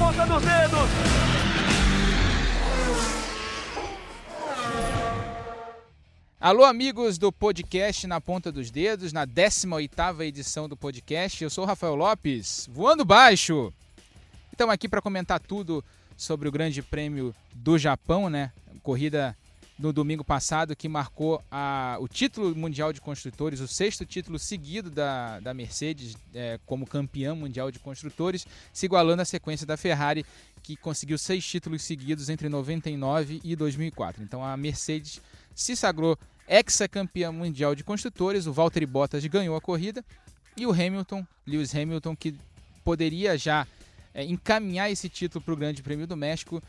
ponta dos dedos. Alô, amigos do podcast Na Ponta dos Dedos, na 18ª edição do podcast. Eu sou o Rafael Lopes, voando baixo. Estamos aqui para comentar tudo sobre o Grande Prêmio do Japão, né? Corrida no domingo passado que marcou a, o título mundial de construtores, o sexto título seguido da, da Mercedes é, como campeã mundial de construtores, se igualando à sequência da Ferrari, que conseguiu seis títulos seguidos entre 99 e 2004. Então a Mercedes se sagrou ex-campeã mundial de construtores, o Valtteri Bottas ganhou a corrida e o Hamilton, Lewis Hamilton, que poderia já é, encaminhar esse título para o Grande Prêmio do México,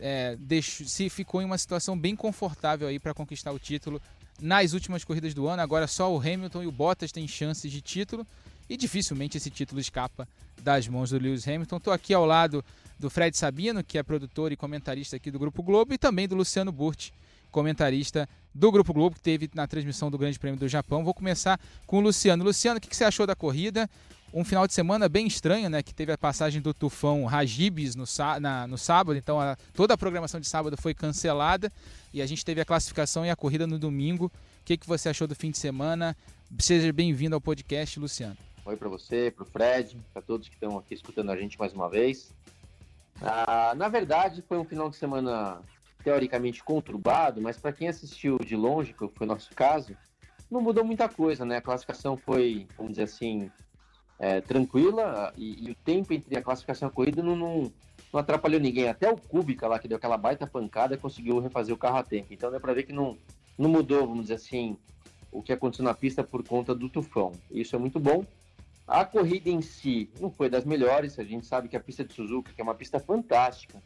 é, deixou, se ficou em uma situação bem confortável aí para conquistar o título nas últimas corridas do ano. Agora só o Hamilton e o Bottas têm chances de título e dificilmente esse título escapa das mãos do Lewis Hamilton. Estou aqui ao lado do Fred Sabino, que é produtor e comentarista aqui do Grupo Globo, e também do Luciano Burti, comentarista do Grupo Globo, que teve na transmissão do Grande Prêmio do Japão. Vou começar com o Luciano. Luciano, o que você achou da corrida? Um final de semana bem estranho, né? Que teve a passagem do tufão Rajibes no, na, no sábado, então a, toda a programação de sábado foi cancelada e a gente teve a classificação e a corrida no domingo. O que, que você achou do fim de semana? Seja bem-vindo ao podcast, Luciano. Oi para você, para o Fred, para todos que estão aqui escutando a gente mais uma vez. Ah, na verdade, foi um final de semana teoricamente conturbado, mas para quem assistiu de longe, que foi o nosso caso, não mudou muita coisa, né? A classificação foi, vamos dizer assim, é, tranquila e, e, o tempo entre a classificação e a corrida não, não, não, atrapalhou ninguém. Até o Kubica lá, que deu aquela baita pancada, conseguiu refazer o carro a tempo. Então dá para ver que não, não mudou, vamos dizer assim, o que aconteceu na pista por conta do tufão. Isso é muito bom. A corrida em si não foi das melhores, a gente sabe que a pista de Suzuka, que é uma pista fantástica,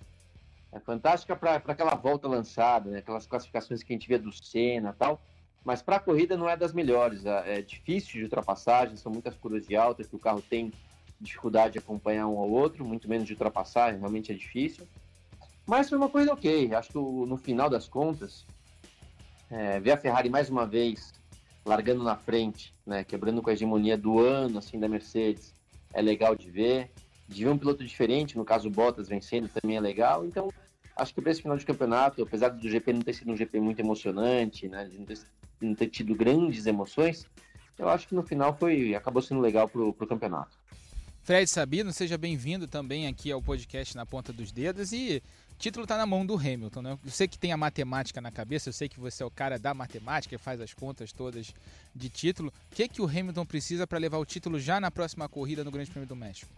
é fantástica para aquela volta lançada, né? aquelas classificações que a gente vê do Senna tal. Mas para a corrida não é das melhores. É, é difícil de ultrapassagem, são muitas curvas de alta que o carro tem dificuldade de acompanhar um ao outro, muito menos de ultrapassagem, realmente é difícil. Mas foi uma corrida ok. Acho que no final das contas, é, ver a Ferrari mais uma vez largando na frente, né, quebrando com a hegemonia do ano assim da Mercedes, é legal de ver. De ver um piloto diferente, no caso o Bottas vencendo, também é legal. Então, acho que para esse final de campeonato, apesar do GP não ter sido um GP muito emocionante, né, de não ter, não ter tido grandes emoções, eu acho que no final foi acabou sendo legal para o campeonato. Fred Sabino, seja bem-vindo também aqui ao podcast Na Ponta dos Dedos e o título está na mão do Hamilton, né? Eu sei que tem a matemática na cabeça, eu sei que você é o cara da matemática, faz as contas todas de título. O que, que o Hamilton precisa para levar o título já na próxima corrida no Grande Prêmio do México?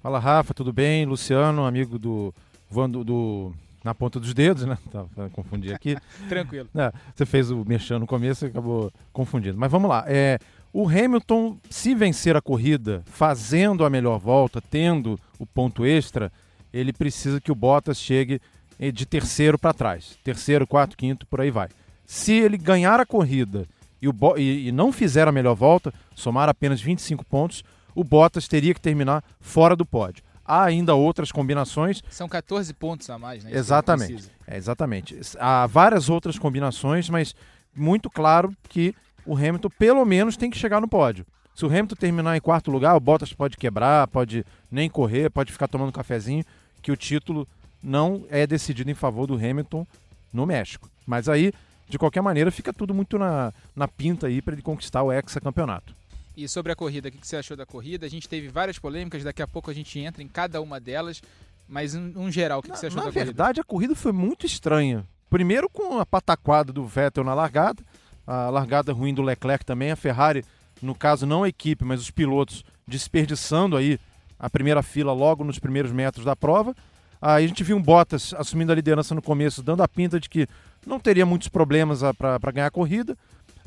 Fala Rafa, tudo bem? Luciano, amigo do voando do na ponta dos dedos, né? Tá, confundi aqui. Tranquilo. É, você fez o mexendo no começo e acabou confundindo. Mas vamos lá. É, o Hamilton, se vencer a corrida, fazendo a melhor volta, tendo o ponto extra, ele precisa que o Bottas chegue eh, de terceiro para trás. Terceiro, quarto, quinto, por aí vai. Se ele ganhar a corrida e, o, e, e não fizer a melhor volta, somar apenas 25 pontos, o Bottas teria que terminar fora do pódio. Há ainda outras combinações. São 14 pontos a mais, né? Exatamente. É, exatamente. Há várias outras combinações, mas muito claro que o Hamilton pelo menos tem que chegar no pódio. Se o Hamilton terminar em quarto lugar, o Bottas pode quebrar, pode nem correr, pode ficar tomando um cafezinho, que o título não é decidido em favor do Hamilton no México. Mas aí, de qualquer maneira, fica tudo muito na, na pinta aí para ele conquistar o hexacampeonato. E sobre a corrida, o que você achou da corrida? A gente teve várias polêmicas, daqui a pouco a gente entra em cada uma delas, mas em um geral, o que, na, você achou da corrida? Na verdade, a corrida foi muito estranha. Primeiro com a pataquada do Vettel na largada, a largada ruim do Leclerc também, a Ferrari, no caso não a equipe, mas os pilotos desperdiçando aí a primeira fila logo nos primeiros metros da prova. Aí a gente viu um Bottas assumindo a liderança no começo, dando a pinta de que não teria muitos problemas ah, para ganhar a corrida.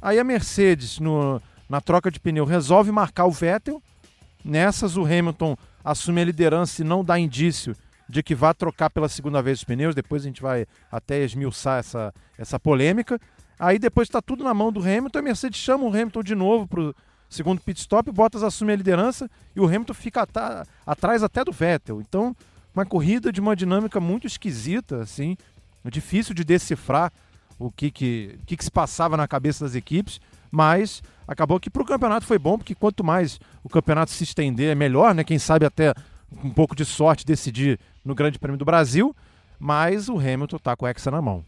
Aí a Mercedes, no, na troca de pneu, resolve marcar o Vettel. Nessas, o Hamilton assume a liderança e não dá indício de que vá trocar pela segunda vez os pneus. Depois a gente vai até esmiuçar essa, essa polêmica. Aí depois está tudo na mão do Hamilton. A Mercedes chama o Hamilton de novo para o segundo pit stop. Bottas assume a liderança e o Hamilton fica atrás até do Vettel. Então, uma corrida de uma dinâmica muito esquisita, assim, difícil de decifrar o que, que, que, que se passava na cabeça das equipes. Mas acabou que para o campeonato foi bom, porque quanto mais o campeonato se estender, é melhor, né? Quem sabe até um pouco de sorte decidir no Grande Prêmio do Brasil, mas o Hamilton está com o Hexa na mão.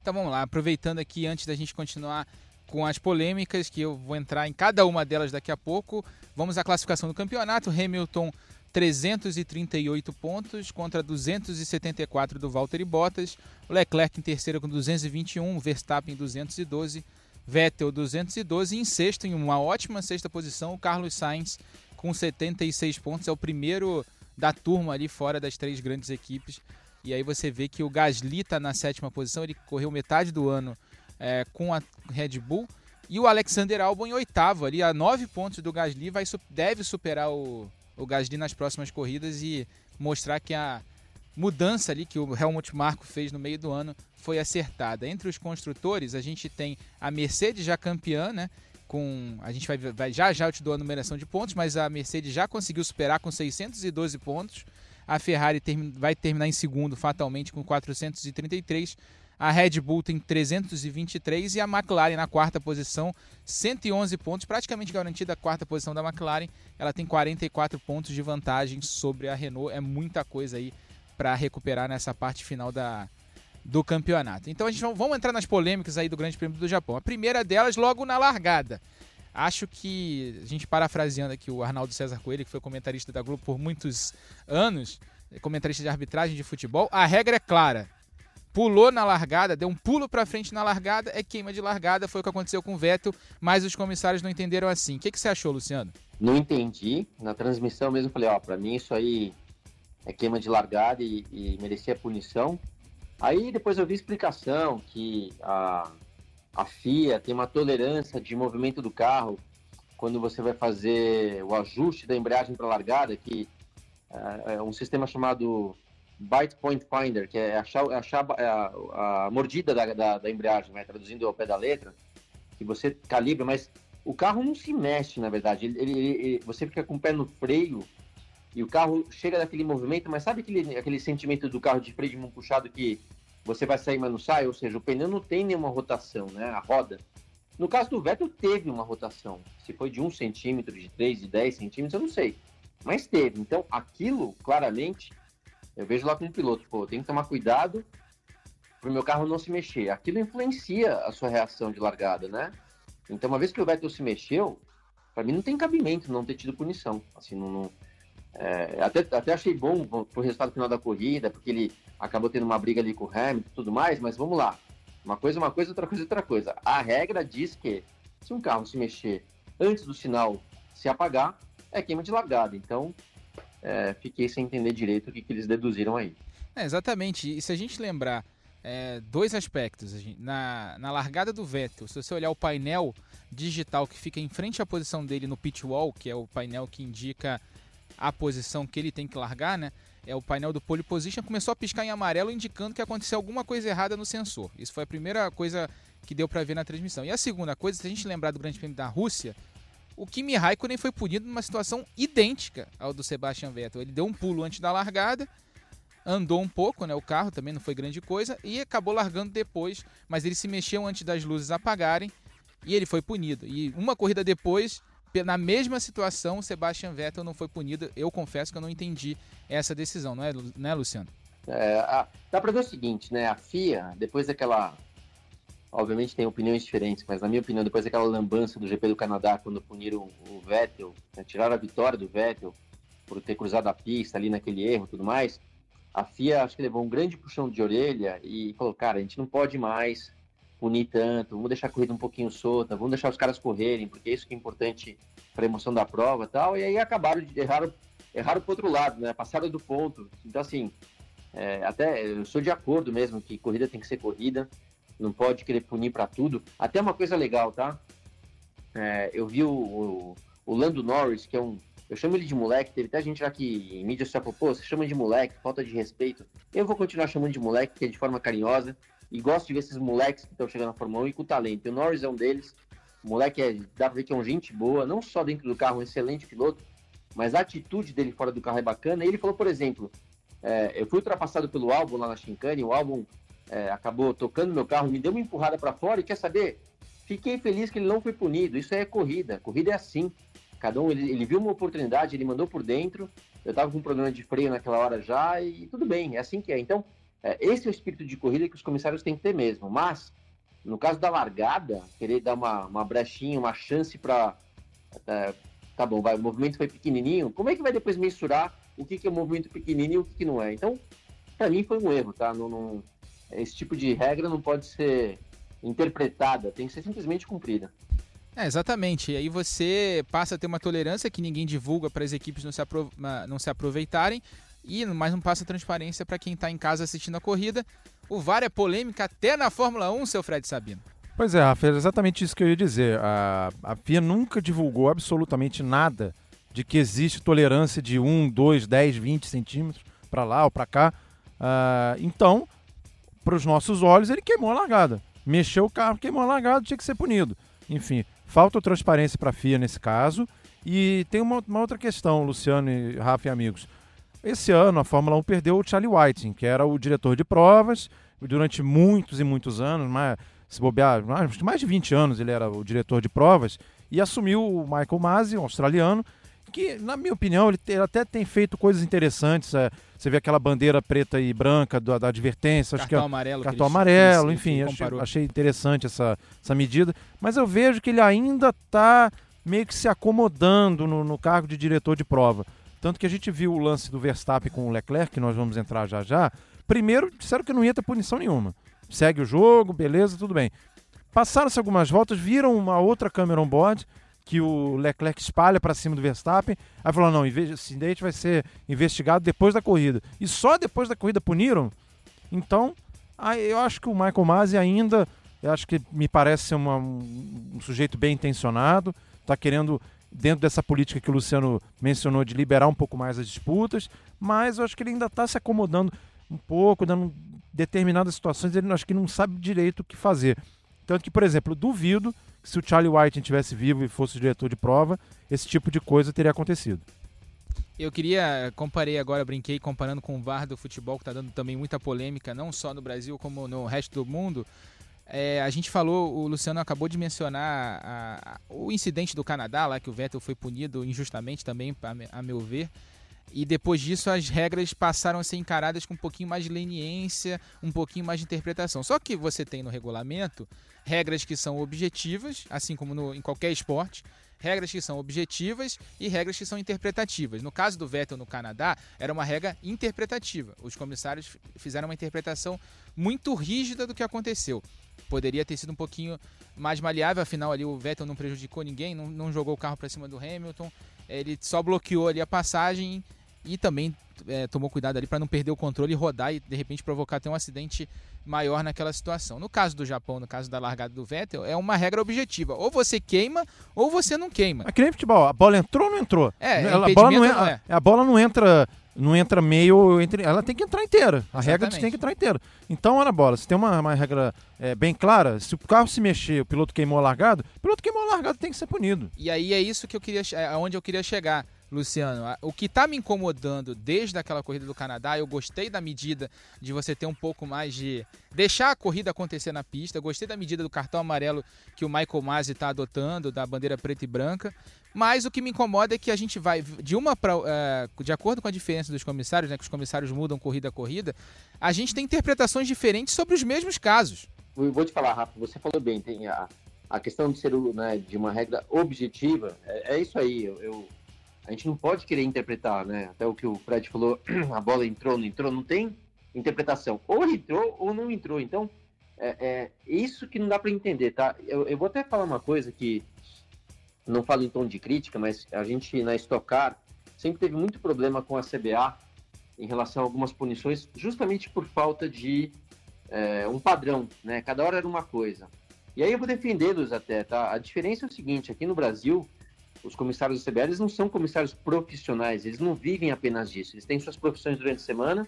Então vamos lá, aproveitando aqui antes da gente continuar com as polêmicas, que eu vou entrar em cada uma delas daqui a pouco. Vamos à classificação do campeonato. Hamilton 338 pontos contra 274 do Valtteri Bottas. Leclerc em terceiro com 221, Verstappen 212, Vettel 212 e em sexto, em uma ótima sexta posição, o Carlos Sainz com 76 pontos. É o primeiro da turma ali fora das três grandes equipes. E aí você vê que o Gasly está na sétima posição, ele correu metade do ano é, com a Red Bull. E o Alexander Albon em oitavo, ali a nove pontos do Gasly, vai, deve superar o, o Gasly nas próximas corridas e mostrar que a mudança ali que o Helmut Marko fez no meio do ano foi acertada. Entre os construtores, a gente tem a Mercedes já campeã, né? Com, a gente vai, vai já já eu te dou a numeração de pontos, mas a Mercedes já conseguiu superar com 612 pontos. A Ferrari term, vai terminar em segundo fatalmente com 433 a Red Bull tem 323 e a McLaren na quarta posição, 111 pontos, praticamente garantida a quarta posição da McLaren. Ela tem 44 pontos de vantagem sobre a Renault. É muita coisa aí para recuperar nessa parte final da, do campeonato. Então a gente vamos entrar nas polêmicas aí do Grande Prêmio do Japão. A primeira delas logo na largada. Acho que a gente parafraseando aqui o Arnaldo César Coelho, que foi comentarista da Globo por muitos anos, comentarista de arbitragem de futebol, a regra é clara pulou na largada, deu um pulo para frente na largada, é queima de largada, foi o que aconteceu com o Vettel, mas os comissários não entenderam assim. O que, que você achou, Luciano? Não entendi. Na transmissão mesmo falei, ó, para mim isso aí é queima de largada e, e merecia punição. Aí depois eu vi explicação que a, a FIA tem uma tolerância de movimento do carro quando você vai fazer o ajuste da embreagem para largada, que é, é um sistema chamado Bite Point Finder, que é achar, achar é a, a, mordida da, da, da, embreagem, né? traduzindo ao pé da letra, que você calibra, mas o carro não se mexe, na verdade. Ele, ele, ele, você fica com o pé no freio e o carro chega daquele movimento, mas sabe aquele, aquele sentimento do carro de freio de mão puxado que você vai sair, mas não sai? Ou seja, o pneu não tem nenhuma rotação, né? A roda. No caso do Vettel, teve uma rotação. Se foi de 1 centímetro, de 3, de 10 centímetros, eu não sei. Mas teve. Então, aquilo, claramente, eu vejo lá como piloto, pô, tem que tomar cuidado para o meu carro não se mexer. Aquilo influencia a sua reação de largada, né? Então, uma vez que o Vettel se mexeu, para mim não tem cabimento não ter tido punição. Assim, não, não é, até, até achei bom pro resultado final da corrida, porque ele acabou tendo uma briga ali com o Hamilton e tudo mais, mas vamos lá. Uma coisa é uma coisa, outra coisa é outra coisa. A regra diz que se um carro se mexer antes do sinal se apagar, é queima de largada. Então, é, fiquei sem entender direito o que, que eles deduziram aí. É, exatamente. E se a gente lembrar é, dois aspectos. Na, na largada do Vettel, se você olhar o painel digital que fica em frente à posição dele no pit wall, que é o painel que indica a posição que ele tem que largar, né? É o painel do pole position, começou a piscar em amarelo, indicando que aconteceu alguma coisa errada no sensor. Isso foi a primeira coisa que deu para ver na transmissão. E a segunda coisa, se a gente lembrar do Grande Prêmio da Rússia, o Kimi Raikkonen foi punido numa situação idêntica ao do Sebastian Vettel. Ele deu um pulo antes da largada, andou um pouco, né? O carro também não foi grande coisa e acabou largando depois, mas ele se mexeu antes das luzes apagarem e ele foi punido. E uma corrida depois, na mesma situação, o Sebastian Vettel não foi punido. Eu confesso que eu não entendi essa decisão, não é, né, Luciano? É, a, dá para ver o seguinte, né? A FIA, depois daquela obviamente tem opiniões diferentes, mas na minha opinião, depois daquela lambança do GP do Canadá, quando puniram o Vettel, né, tiraram a vitória do Vettel por ter cruzado a pista ali naquele erro e tudo mais, a FIA acho que levou um grande puxão de orelha e falou, cara, a gente não pode mais punir tanto, vamos deixar a corrida um pouquinho solta, vamos deixar os caras correrem, porque isso que é importante para a emoção da prova e tal, e aí acabaram de errar erraram pro outro lado, né, passaram do ponto, então assim, é, até eu sou de acordo mesmo que corrida tem que ser corrida, não pode querer punir para tudo. Até uma coisa legal, tá? É, eu vi o, o, o, Lando Norris, que é um. Eu chamo ele de moleque, teve até gente lá que em mídia falou, pô, você chama de moleque, falta de respeito. Eu vou continuar chamando de moleque, que é de forma carinhosa, e gosto de ver esses moleques que estão chegando na Fórmula 1 e com talento. O Norris é um deles. O moleque é, dá pra ver que é um gente boa, não só dentro do carro, um excelente piloto, mas a atitude dele fora do carro é bacana. Ele falou, por exemplo, é, eu fui ultrapassado pelo álbum lá na Shinkane, o álbum é, acabou tocando meu carro, me deu uma empurrada para fora e quer saber? Fiquei feliz que ele não foi punido. Isso é corrida. Corrida é assim. Cada um, ele, ele viu uma oportunidade, ele mandou por dentro. Eu estava com um problema de freio naquela hora já e tudo bem, é assim que é. Então, é, esse é o espírito de corrida que os comissários têm que ter mesmo. Mas, no caso da largada, querer dar uma, uma brechinha, uma chance para. É, tá bom, vai, o movimento foi pequenininho, como é que vai depois mensurar o que, que é um movimento pequenininho e o que, que não é? Então, para mim foi um erro, tá? Não, não, esse tipo de regra não pode ser interpretada, tem que ser simplesmente cumprida. É, exatamente. E aí você passa a ter uma tolerância que ninguém divulga para as equipes não se, não se aproveitarem e mais não passa transparência para quem está em casa assistindo a corrida. O VAR é polêmica até na Fórmula 1, seu Fred Sabino. Pois é, Rafa, é exatamente isso que eu ia dizer. A, a FIA nunca divulgou absolutamente nada de que existe tolerância de 1, 2, 10, 20 centímetros para lá ou para cá. Uh, então, para os nossos olhos, ele queimou a largada. Mexeu o carro, queimou a largada, tinha que ser punido. Enfim, falta transparência para a FIA nesse caso. E tem uma, uma, outra questão, Luciano e Rafa e amigos. Esse ano a Fórmula 1 perdeu o Charlie Whiting, que era o diretor de provas, durante muitos e muitos anos, mais, se bobear, mais, mais de 20 anos ele era o diretor de provas, e assumiu o Michael Masi, um australiano, que, na minha opinião, ele, ele até tem feito coisas interessantes. É, você vê aquela bandeira preta e branca da, da advertência. Cartão acho que é, amarelo. Cartão amarelo, enfim. Achei, achei, interessante essa, essa medida. Mas eu vejo que ele ainda está meio que se acomodando no, no, cargo de diretor de prova. Tanto que a gente viu o lance do Verstappen com o Leclerc, que nós vamos entrar já já. Primeiro, disseram que não ia ter punição nenhuma. Segue o jogo, beleza, tudo bem. Passaram-se algumas voltas, viram uma outra câmera on-board que o Leclerc espalha para cima do Verstappen. Aí falou: não, esse incidente vai ser investigado depois da corrida. E só depois da corrida puniram? Então, eu acho que o Michael Masi ainda, eu acho que me parece ser uma, um, um sujeito bem intencionado, está querendo, dentro dessa política que o Luciano mencionou, de liberar um pouco mais as disputas, mas eu acho que ele ainda está se acomodando um pouco, dando determinadas situações, ele acho que não sabe direito o que fazer. Tanto que, por exemplo, duvido se o Charlie White estivesse vivo e fosse diretor de prova, esse tipo de coisa teria acontecido. Eu queria, comparei agora, brinquei comparando com o VAR do futebol, que está dando também muita polêmica, não só no Brasil, como no resto do mundo. É, a gente falou, o Luciano acabou de mencionar a, a, o incidente do Canadá, lá que o Vettel foi punido injustamente também, a, a meu ver. E depois disso as regras passaram a ser encaradas com um pouquinho mais de leniência, um pouquinho mais de interpretação. Só que você tem no regulamento regras que são objetivas, assim como no, em qualquer esporte, regras que são objetivas e regras que são interpretativas. No caso do Vettel no Canadá, era uma regra interpretativa. Os comissários fizeram uma interpretação muito rígida do que aconteceu. Poderia ter sido um pouquinho mais maleável, afinal ali o Vettel não prejudicou ninguém, não, não jogou o carro para cima do Hamilton, ele só bloqueou ali a passagem e também é, tomou cuidado ali para não perder o controle e rodar e de repente provocar até um acidente maior naquela situação. No caso do Japão, no caso da largada do Vettel, é uma regra objetiva. Ou você queima ou você não queima. É que nem futebol, a bola entrou ou não entrou? É, a bola não, é, é. A, bola não entra não entra meio, entre, ela tem que entrar inteira. A Exatamente. regra tem que entrar inteira. Então, olha a bola, se tem uma, uma regra é, bem clara, se o carro se mexer, o piloto queimou a largada, o piloto queimou a largada tem que ser punido. E aí é isso que eu queria, é aonde eu queria chegar. Luciano, o que está me incomodando desde aquela corrida do Canadá, eu gostei da medida de você ter um pouco mais de. deixar a corrida acontecer na pista, gostei da medida do cartão amarelo que o Michael Masi está adotando, da bandeira preta e branca, mas o que me incomoda é que a gente vai de uma para. Uh, é, de acordo com a diferença dos comissários, né, que os comissários mudam corrida a corrida, a gente tem interpretações diferentes sobre os mesmos casos. Eu vou te falar, Rafa, você falou bem, tem a, a questão de ser né, de uma regra objetiva, é, é isso aí, eu, eu a gente não pode querer interpretar, né? Até o que o Fred falou, a bola entrou, não entrou, não tem interpretação. Ou entrou ou não entrou. Então, é, é isso que não dá para entender, tá? Eu, eu, vou até falar uma coisa que não falo em tom de crítica, mas a gente na Stock Car sempre teve muito problema com a CBA em relação a algumas punições, justamente por falta de é, um padrão, né? Cada hora era uma coisa. E aí eu vou defendê-los até, tá? A diferença é o seguinte, aqui no Brasil, os comissários do CBA eles não são comissários profissionais, eles não vivem apenas disso. Eles têm suas profissões durante a semana,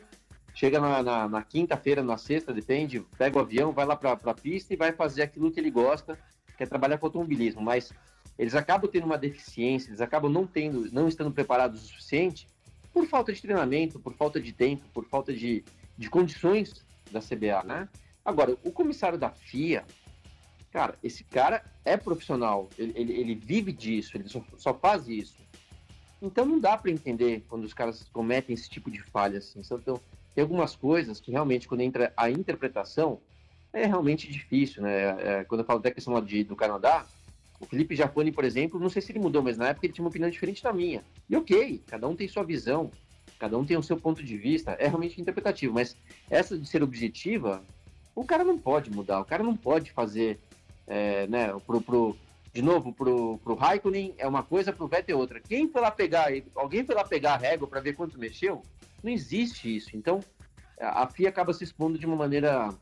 chega na, na, na quinta-feira, na sexta, depende, pega o avião, vai lá para a pista e vai fazer aquilo que ele gosta, que é trabalhar com automobilismo. Mas eles acabam tendo uma deficiência, eles acabam não tendo, não estando preparados o suficiente por falta de treinamento, por falta de tempo, por falta de, de condições da CBA, né? Agora, o comissário da FIA, Cara, esse cara é profissional, ele, ele, ele vive disso, ele só, só, faz isso. Então não dá para entender quando os caras cometem esse tipo de falha. Assim. Então, tem algumas coisas que realmente, quando entra a interpretação, é realmente difícil. Né? É, quando eu falo da questão lá de, do Canadá, o Felipe Jafone, por exemplo, não sei se ele mudou, mas na época ele tinha uma opinião diferente da minha. E ok, cada um tem sua visão, cada um tem o seu ponto de vista, é realmente interpretativo, mas essa de ser objetiva, o cara não pode mudar, o cara não pode fazer é, né, pro, pro, de novo, pro, pro Raikkonen é uma coisa, pro Vettel é outra. Quem foi lá pegar, alguém foi lá pegar a régua para ver quanto mexeu? Não existe isso. Então, a FIA acaba se expondo de uma maneira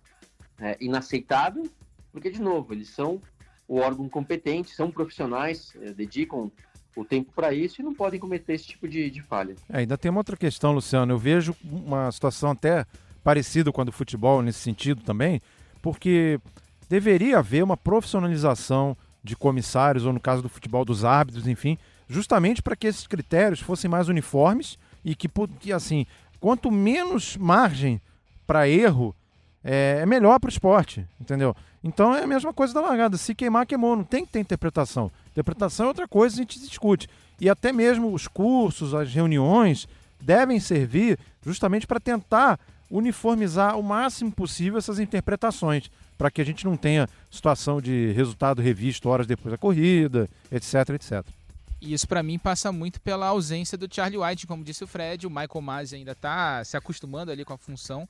é, inaceitável, porque, de novo, eles são o órgão competente, são profissionais, é, dedicam o tempo para isso e não podem cometer esse tipo de, de falha. É, ainda tem uma outra questão, Luciano. Eu vejo uma situação até parecida com a do futebol nesse sentido também, porque deveria haver uma profissionalização de comissários, ou no caso do futebol, dos árbitros, enfim, justamente para que esses critérios fossem mais uniformes e que, que assim, quanto menos margem para erro, é, é melhor para o esporte, entendeu? Então é a mesma coisa da largada. Se queimar, queimou. Não tem que ter interpretação. Interpretação é outra coisa, a gente discute. E até mesmo os cursos, as reuniões, devem servir justamente para tentar uniformizar o máximo possível essas interpretações para que a gente não tenha situação de resultado revisto horas depois da corrida, etc, etc. E isso para mim passa muito pela ausência do Charlie White, como disse o Fred, o Michael Masi ainda está se acostumando ali com a função.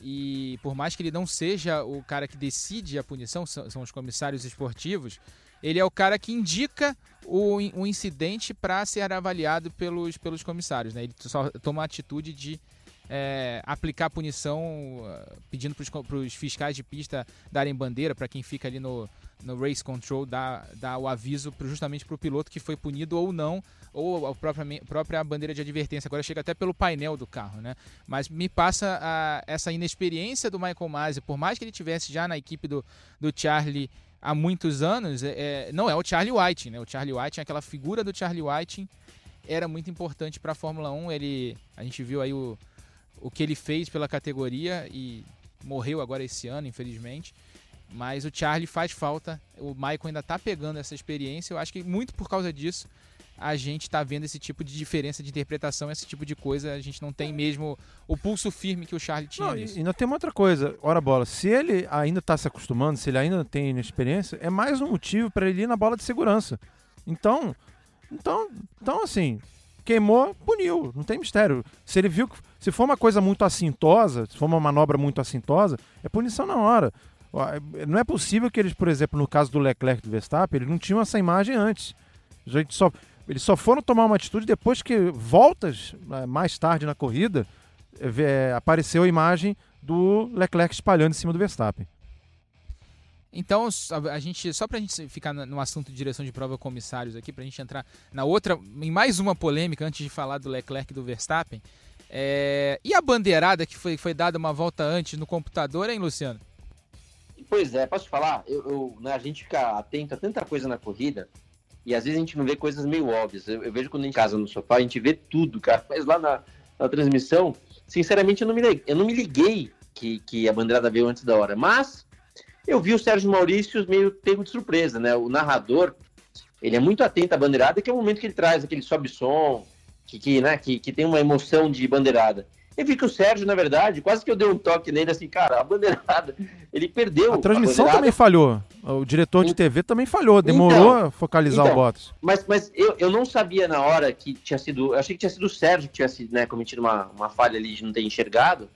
E por mais que ele não seja o cara que decide a punição, são, os comissários esportivos, ele é o cara que indica o, o incidente para ser avaliado pelos, pelos comissários. Né? Ele só toma a atitude de é, aplicar punição uh, pedindo para os fiscais de pista darem bandeira para quem fica ali no, no race control dar, dar o aviso pro, justamente para o piloto que foi punido ou não ou a própria, própria bandeira de advertência. Agora chega até pelo painel do carro né? Mas me passa a, essa inexperiência do Michael Masi por mais que ele tivesse já na equipe do, do Charlie há muitos anos é, é não é o Charlie White né? O Charlie White é aquela figura do Charlie White era muito importante para a Fórmula 1 ele a gente viu aí o o que ele fez pela categoria e morreu agora esse ano, infelizmente. Mas o Charlie faz falta, o Michael ainda está pegando essa experiência. Eu acho que muito por causa disso a gente está vendo esse tipo de diferença de interpretação, esse tipo de coisa. A gente não tem mesmo o pulso firme que o Charlie tinha. Não, e ainda tem uma outra coisa, ora bola, se ele ainda está se acostumando, se ele ainda tem experiência, é mais um motivo para ele ir na bola de segurança. Então, então, então assim, queimou, puniu, não tem mistério. Se ele viu que se for uma coisa muito assintosa, se for uma manobra muito assintosa, é punição na hora. Não é possível que eles, por exemplo, no caso do Leclerc e do Verstappen, eles não tinham essa imagem antes. A gente só, eles só foram tomar uma atitude depois que, voltas né, mais tarde na corrida, é, apareceu a imagem do Leclerc espalhando em cima do Verstappen. Então, a gente, só para a gente ficar no assunto de direção de prova comissários aqui, para a gente entrar na outra, em mais uma polêmica antes de falar do Leclerc e do Verstappen. É... E a bandeirada que foi, foi dada uma volta antes no computador, hein, Luciano? Pois é, posso falar? Eu, eu né, a gente fica atento a tanta coisa na corrida e às vezes a gente não vê coisas meio óbvias. Eu, eu vejo quando gente casa no sofá, a gente vê tudo, cara. Mas lá na, na transmissão, sinceramente, eu não me eu não me liguei que, que a bandeirada veio antes da hora. Mas eu vi o Sérgio Maurício meio tempo de surpresa, né? O narrador, ele é muito atento à bandeirada, que é o momento que ele traz aquele sobe-som, que, que, né, que, que tem uma emoção de bandeirada. Eu vi que o Sérgio, na verdade, quase que eu dei um toque nele assim, cara, a bandeirada, ele perdeu. A transmissão a também falhou. O diretor de TV também falhou, demorou então, a focalizar então, o Bottas. Mas, mas eu, eu não sabia na hora que tinha sido. Eu achei que tinha sido o Sérgio que tinha sido, né, cometido uma, uma falha ali de não ter enxergado.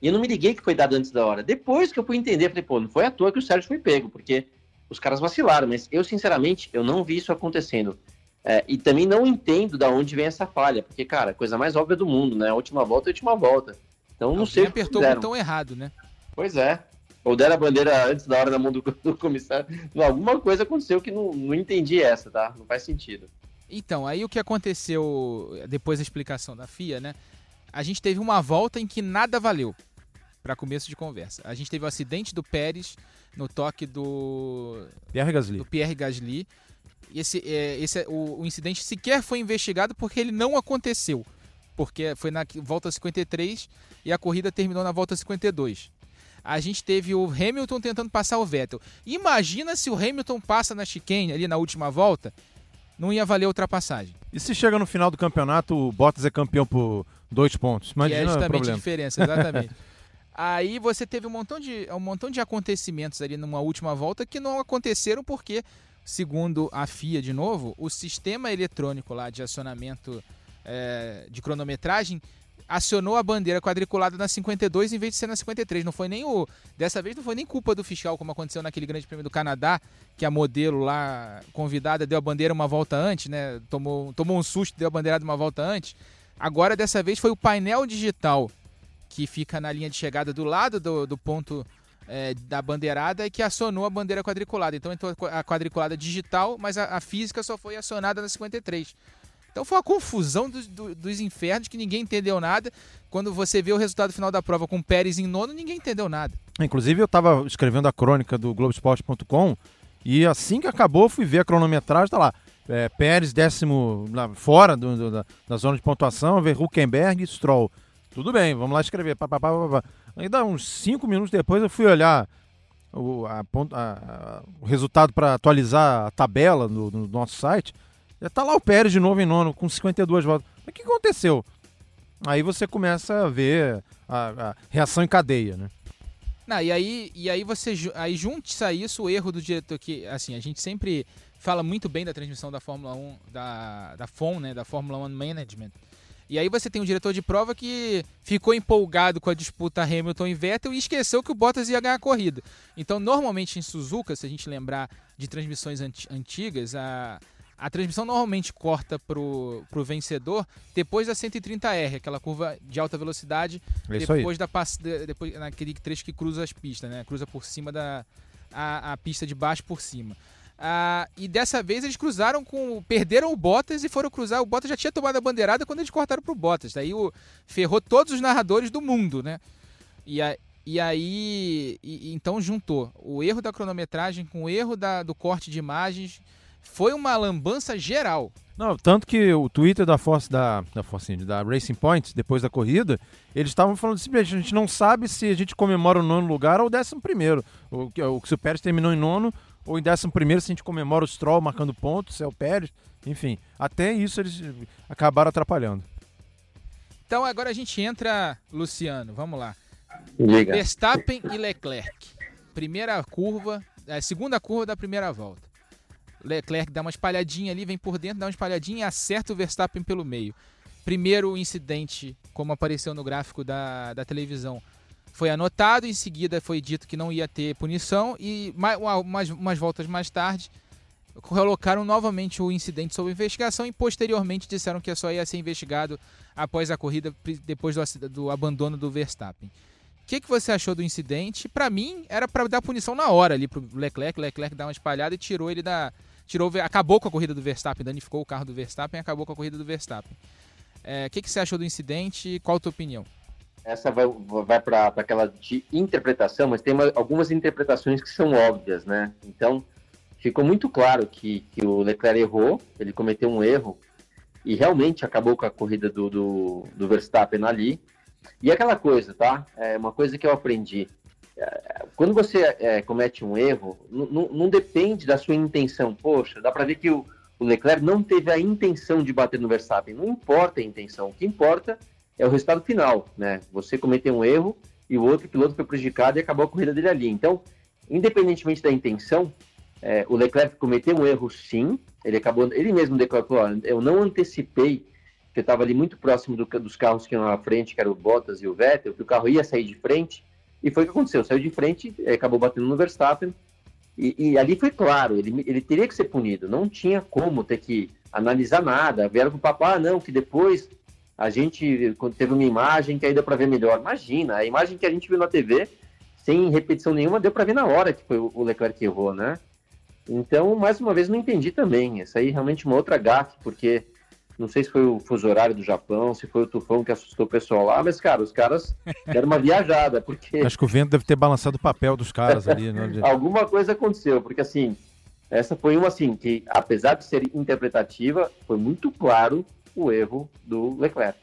E eu não me liguei que foi dado antes da hora. Depois que eu fui entender, falei, pô, não foi à toa que o Sérgio foi pego, porque os caras vacilaram, mas eu, sinceramente, eu não vi isso acontecendo. É, e também não entendo da onde vem essa falha, porque, cara, coisa mais óbvia do mundo, né? A última volta é a última volta. Então não Alguém sei. apertou o botão errado, né? Pois é. Ou deram a bandeira antes da hora na mão do, do comissário. Alguma coisa aconteceu que não, não entendi essa, tá? Não faz sentido. Então, aí o que aconteceu depois da explicação da FIA, né? A gente teve uma volta em que nada valeu para começo de conversa. A gente teve o acidente do Pérez no toque do Pierre Gasly. Do Pierre Gasly. Esse, é, esse é, o, o, incidente sequer foi investigado porque ele não aconteceu. Porque foi na volta 53 e a corrida terminou na volta 52. a gente teve o Hamilton tentando passar o Vettel. Imagina se o Hamilton passa na chicane ali na última volta, não ia valer a ultrapassagem. E se chega no final do campeonato, o Bottas é campeão por dois pontos? Imagina que é justamente o problema. a diferença, exatamente. Aí você teve um montão, de, um montão de acontecimentos ali numa última volta que não aconteceram porque, segundo a FIA de novo, o sistema eletrônico lá de acionamento é, de cronometragem acionou a bandeira quadriculada na 52 em vez de ser na 53. Não foi nem o. Dessa vez não foi nem culpa do fiscal, como aconteceu naquele Grande Prêmio do Canadá, que a modelo lá convidada deu a bandeira uma volta antes, né? Tomou, tomou um susto, deu a bandeirada uma volta antes. Agora, dessa vez, foi o painel digital que fica na linha de chegada do lado do, do ponto é, da bandeirada e que acionou a bandeira quadriculada. Então entrou a quadriculada digital, mas a, a física só foi acionada na 53. Então foi uma confusão dos, dos infernos que ninguém entendeu nada. Quando você vê o resultado final da prova com o Pérez em nono, ninguém entendeu nada. Inclusive, eu estava escrevendo a crônica do Globoesporte.com e assim que acabou, fui ver a cronometragem, tá lá. É, Pérez, décimo lá, fora do, do, da, da, zona de pontuação, ver Huckenberg e Stroll. Tudo bem, vamos lá escrever. Pá, pá, pá, pá, Aí dá uns cinco minutos depois eu fui olhar o, a, a, o resultado para atualizar a tabela no nosso site. Já tá lá o Pérez de novo em nono, com 52 votos. Mas o que aconteceu? Aí você começa a ver a, a reação em cadeia, né? Não, e aí, e aí você aí junte-se a isso o erro do diretor que assim, a gente sempre fala muito bem da transmissão da Fórmula 1 da da FOM, né, da Fórmula 1 Management. E aí você tem um diretor de prova que ficou empolgado com a disputa Hamilton e Vettel e esqueceu que o Bottas ia ganhar a corrida. Então, normalmente em Suzuka, se a gente lembrar de transmissões antigas, a a transmissão normalmente corta pro, pro vencedor depois da 130R, aquela curva de alta velocidade, é depois da depois naquele trecho que cruza as pistas, né? Cruza por cima da a, a pista de baixo por cima. Ah, e dessa vez eles cruzaram com. Perderam o Bottas e foram cruzar. O Bottas já tinha tomado a bandeirada quando eles cortaram pro Bottas. Daí o, ferrou todos os narradores do mundo, né? E, a, e aí. E, então juntou o erro da cronometragem com o erro da, do corte de imagens foi uma lambança geral. Não, tanto que o Twitter da Force da, da Force da Racing Point, depois da corrida, eles estavam falando simplesmente, a gente não sabe se a gente comemora o nono lugar ou o décimo primeiro. O, o, se o Pérez terminou em nono ou em décimo primeiro, se a gente comemora o Stroll marcando pontos, é o Pérez, enfim. Até isso eles acabaram atrapalhando. Então agora a gente entra, Luciano, vamos lá. Liga. Verstappen e Leclerc. Primeira curva, a é, segunda curva da primeira volta. Leclerc dá uma espalhadinha ali, vem por dentro, dá uma espalhadinha e acerta o Verstappen pelo meio. Primeiro incidente, como apareceu no gráfico da, da televisão, foi anotado, em seguida foi dito que não ia ter punição e umas, umas voltas mais tarde colocaram novamente o incidente sob investigação e posteriormente disseram que só ia ser investigado após a corrida, depois do, do abandono do Verstappen. O que, que você achou do incidente? Para mim, era para dar punição na hora ali pro Leclerc. Leclerc dá uma espalhada e tirou ele da, tirou, acabou com a corrida do Verstappen, danificou o carro do Verstappen acabou com a corrida do Verstappen. É, o é, que, que você achou do incidente e qual a tua opinião? Essa vai, vai para aquela de interpretação, mas tem uma, algumas interpretações que são óbvias, né? Então, ficou muito claro que, que o Leclerc errou, ele cometeu um erro e realmente acabou com a corrida do, do, do Verstappen ali. E aquela coisa, tá? É uma coisa que eu aprendi quando você é, comete um erro, não depende da sua intenção. Poxa, dá para ver que o, o, Leclerc não teve a intenção de bater no Verstappen. Não importa a intenção. O que importa é o resultado final, né? Você cometeu um erro e o outro piloto foi prejudicado e acabou a corrida dele ali. Então, independentemente da intenção, é, o Leclerc cometeu um erro, sim. Ele acabou, ele mesmo declarou: eu não antecipei que eu estava ali muito próximo do, dos carros que iam na frente, que eram o Bottas e o Vettel, que o carro ia sair de frente e foi o que aconteceu. Saiu de frente, eh, acabou batendo no Verstappen. E, e, ali foi claro, ele, ele teria que ser punido. Não tinha como ter que analisar nada. Vieram com o papo, ah, não, que depois a gente teve uma imagem que aí deu para ver melhor. Imagina, a imagem que a gente viu na TV, sem repetição nenhuma, deu para ver na hora que foi o Leclerc que errou, né? Então, mais uma vez, não entendi também. Essa aí é realmente uma outra gafe, porque não sei se foi o fuso horário do Japão, se foi o tufão que assustou o pessoal lá, mas, cara, os caras deram uma viajada, porque... Acho que o vento deve ter balançado o papel dos caras ali. Né? Alguma coisa aconteceu, porque, assim, essa foi uma, assim, que, apesar de ser interpretativa, foi muito claro o erro do Leclerc.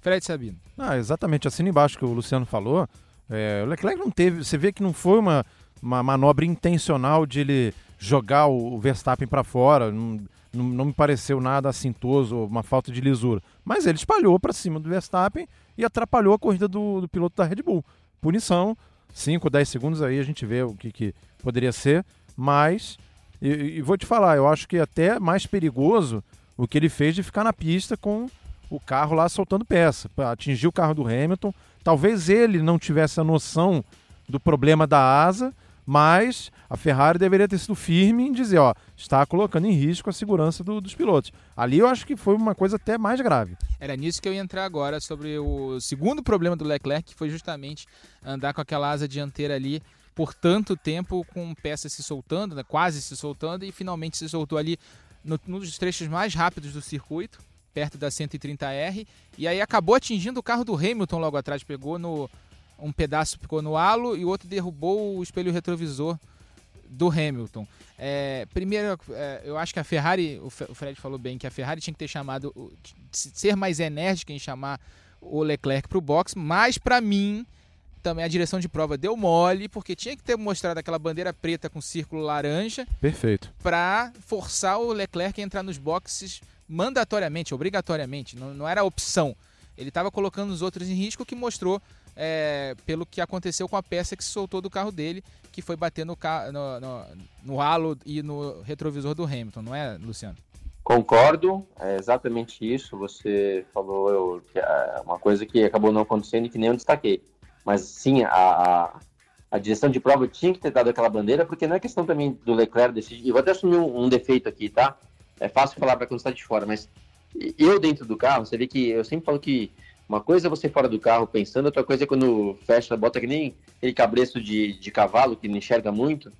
Fred Sabino. Ah, exatamente, assim embaixo que o Luciano falou, É, o Leclerc não teve. Você vê que não foi uma, uma manobra intencional de ele jogar o Verstappen para fora. Não, não, não, me pareceu nada assintoso, uma falta de lisura. Mas ele espalhou para cima do Verstappen e atrapalhou a corrida do, do piloto da Red Bull. Punição, 5, 10 segundos aí a gente vê o que, que poderia ser. Mas, e, e vou te falar, eu acho que é até mais perigoso o que ele fez de ficar na pista com o carro lá soltando peça, atingir o carro do Hamilton. Talvez ele não tivesse a noção do problema da asa, mas a Ferrari deveria ter sido firme em dizer, ó, está colocando em risco a segurança do, dos pilotos. Ali eu acho que foi uma coisa até mais grave. Era nisso que eu ia entrar agora sobre o segundo problema do Leclerc, que foi justamente andar com aquela asa dianteira ali por tanto tempo com peças se soltando, né, quase se soltando e finalmente se soltou ali no, num dos trechos mais rápidos do circuito, perto da 130R, e aí acabou atingindo o carro do Hamilton logo atrás, pegou no um pedaço ficou no halo e o outro derrubou o espelho retrovisor do Hamilton. É, primeiro, é, eu acho que a Ferrari, o Fred falou bem que a Ferrari tinha que ter chamado, ser mais enérgica em chamar o Leclerc para o box, mas para mim também a direção de prova deu mole, porque tinha que ter mostrado aquela bandeira preta com círculo laranja. Perfeito. Para forçar o Leclerc a entrar nos boxes mandatoriamente, obrigatoriamente, não, não era opção. Ele estava colocando os outros em risco, que mostrou é, pelo que aconteceu com a peça que se soltou do carro dele, que foi bater no, no, no, no halo e no retrovisor do Hamilton, não é, Luciano? Concordo, é exatamente isso. Você falou eu, que é uma coisa que acabou não acontecendo e que nem eu destaquei. Mas sim, a, a, a, direção de prova tinha que ter dado aquela bandeira, porque não é questão também do Leclerc decidir. Eu vou até assumir um, um defeito aqui, tá? É fácil falar para quando está de fora, mas eu dentro do carro, você vê que eu sempre falo que uma coisa é você fora do carro pensando, outra coisa é quando fecha, bota que nem aquele cabreço de, de cavalo que não enxerga muito.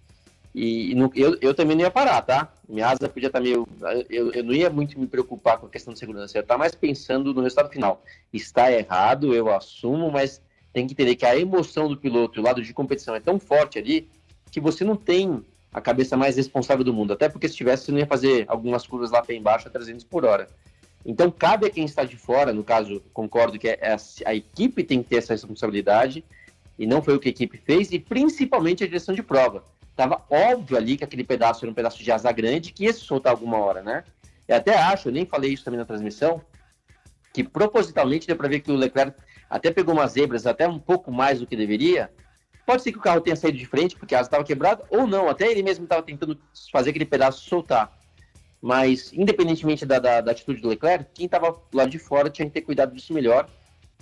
E, e eu, eu também não ia parar, tá? Minha asa podia estar tá meio. Eu, eu não ia muito me preocupar com a questão de segurança. Eu ia estar mais pensando no resultado final. Está errado, eu assumo, mas tem que entender que a emoção do piloto, o lado de competição é tão forte ali que você não tem a cabeça mais responsável do mundo. Até porque se tivesse, você não ia fazer algumas curvas lá para embaixo a 300 por hora. Então, cabe a quem está de fora, no caso, concordo que é a, a equipe tem que ter essa responsabilidade, e não foi o que a equipe fez, e principalmente a direção de prova. Estava óbvio ali que aquele pedaço era um pedaço de asa grande que ia se soltar alguma hora, né? Eu até acho, eu nem falei isso também na transmissão, que propositalmente deu para ver que o Leclerc até pegou umas zebras até um pouco mais do que deveria. Pode ser que o carro tenha saído de frente porque a asa estava quebrada, ou não, até ele mesmo estava tentando fazer aquele pedaço soltar. Mas, independentemente da, da, da atitude do Leclerc, quem estava lá de fora tinha que ter cuidado disso melhor.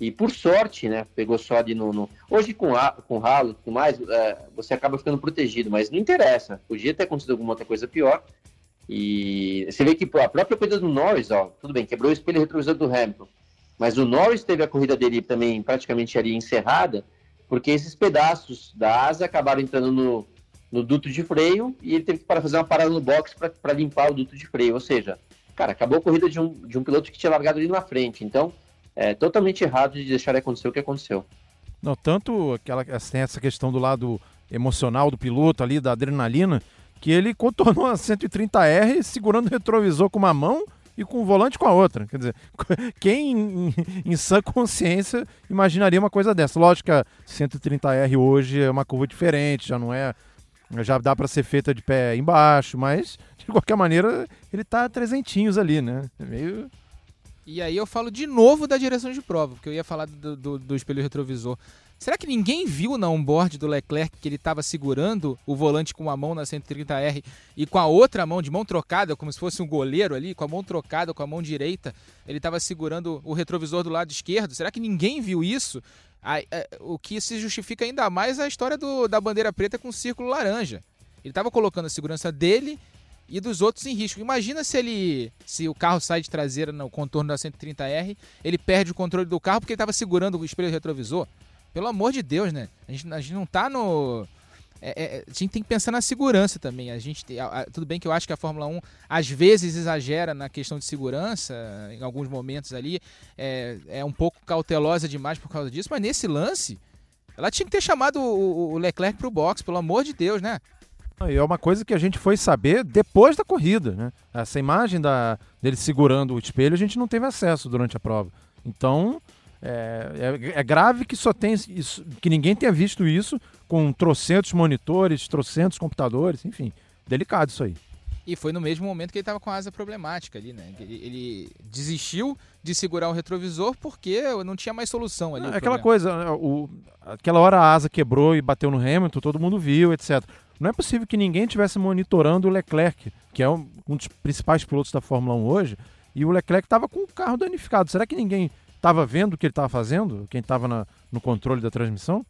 E por sorte, né, pegou só ali no. no... Hoje com, a, com ralo e tudo mais, é, você acaba ficando protegido, mas não interessa. Podia ter acontecido alguma outra coisa pior. E você vê que a própria coisa do Norris, ó, tudo bem, quebrou o espelho retrovisor do Hamilton. Mas o Norris teve a corrida dele também praticamente ali encerrada, porque esses pedaços da asa acabaram entrando no, no duto de freio e ele teve que para fazer uma parada no box para limpar o duto de freio. Ou seja, cara, acabou a corrida de um, de um piloto que tinha largado ali na frente. Então, é totalmente errado de deixar acontecer o que aconteceu. Não, tanto aquela, tem essa questão do lado emocional do piloto ali, da adrenalina, que ele contornou a 130R segurando o retrovisor com uma mão e com o volante com a outra. Quer dizer, quem em, em sã consciência imaginaria uma coisa dessa? Lógico que a 130R hoje é uma curva diferente, já não é já dá para ser feita de pé embaixo, mas de qualquer maneira ele tá trezentinhos ali, né? É meio... E aí eu falo de novo da direção de prova, porque eu ia falar do, do, do espelho retrovisor. Será que ninguém viu na onboard do Leclerc que ele estava segurando o volante com uma mão na 130R e com a outra mão, de mão trocada, como se fosse um goleiro ali, com a mão trocada com a mão direita, ele estava segurando o retrovisor do lado esquerdo? Será que ninguém viu isso? É, o que se justifica ainda mais é a história do, da bandeira preta com o círculo laranja. Ele estava colocando a segurança dele e dos outros em risco. Imagina se ele, se o carro sai de traseira no contorno da 130R, ele perde o controle do carro porque ele estava segurando o espelho retrovisor. Pelo amor de Deus, né? A gente, a gente não está no é, é, a gente tem que pensar na segurança também. A gente, a, a, tudo bem que eu acho que a Fórmula 1 às vezes exagera na questão de segurança, em alguns momentos ali, é, é um pouco cautelosa demais por causa disso, mas nesse lance, ela tinha que ter chamado o, o Leclerc para o box, pelo amor de Deus, né? E é uma coisa que a gente foi saber depois da corrida, né? Essa imagem da, dele segurando o espelho a gente não teve acesso durante a prova. Então, É, é, é grave que só tem isso, que ninguém tenha visto isso com trocentos monitores, trocentos computadores, enfim, delicado isso aí. E foi no mesmo momento que ele estava com a asa problemática ali, né? Ele, ele, desistiu de segurar o retrovisor porque não tinha mais solução ali. É aquela coisa, né, o, aquela hora a asa quebrou e bateu no Hamilton, todo mundo viu, etc. Não é possível que ninguém estivesse monitorando o Leclerc, que é um, um dos principais pilotos da Fórmula 1 hoje, e o Leclerc estava com o carro danificado. Será que ninguém estava vendo o que ele estava fazendo? Quem estava no controle da transmissão?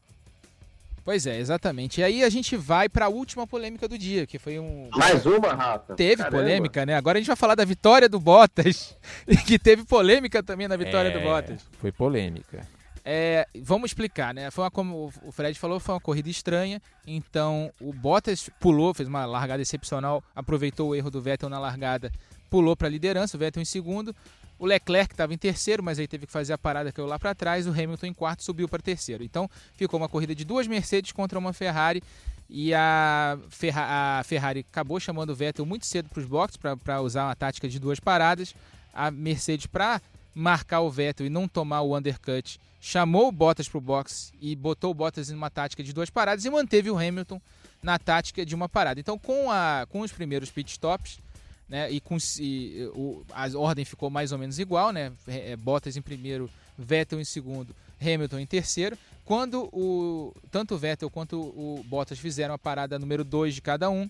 Pois é, exatamente. E aí a gente vai para a última polêmica do dia, que foi um. Mais uma, Rafa. Teve Caramba. polêmica, né? Agora a gente vai falar da vitória do Bottas, que teve polêmica também na vitória é, do Bottas. Foi polêmica. É, vamos explicar, né? Foi uma, como o Fred falou, foi uma corrida estranha. Então o Bottas pulou, fez uma largada excepcional, aproveitou o erro do Vettel na largada, pulou para a liderança, o Vettel em segundo. O Leclerc estava em terceiro, mas aí teve que fazer a parada que eu lá para trás. O Hamilton em quarto subiu para terceiro. Então ficou uma corrida de duas Mercedes contra uma Ferrari. E a, Ferra a Ferrari acabou chamando o Vettel muito cedo para os boxes para usar uma tática de duas paradas. A Mercedes, para marcar o Vettel e não tomar o undercut, chamou o Bottas para o box e botou o Bottas em uma tática de duas paradas e manteve o Hamilton na tática de uma parada. Então, com, a, com os primeiros pit stops, né? E, com, e o, a ordem ficou mais ou menos igual, né? É, Bottas em primeiro, Vettel em segundo, Hamilton em terceiro. Quando o, tanto o Vettel quanto o Bottas fizeram a parada número 2 de cada um,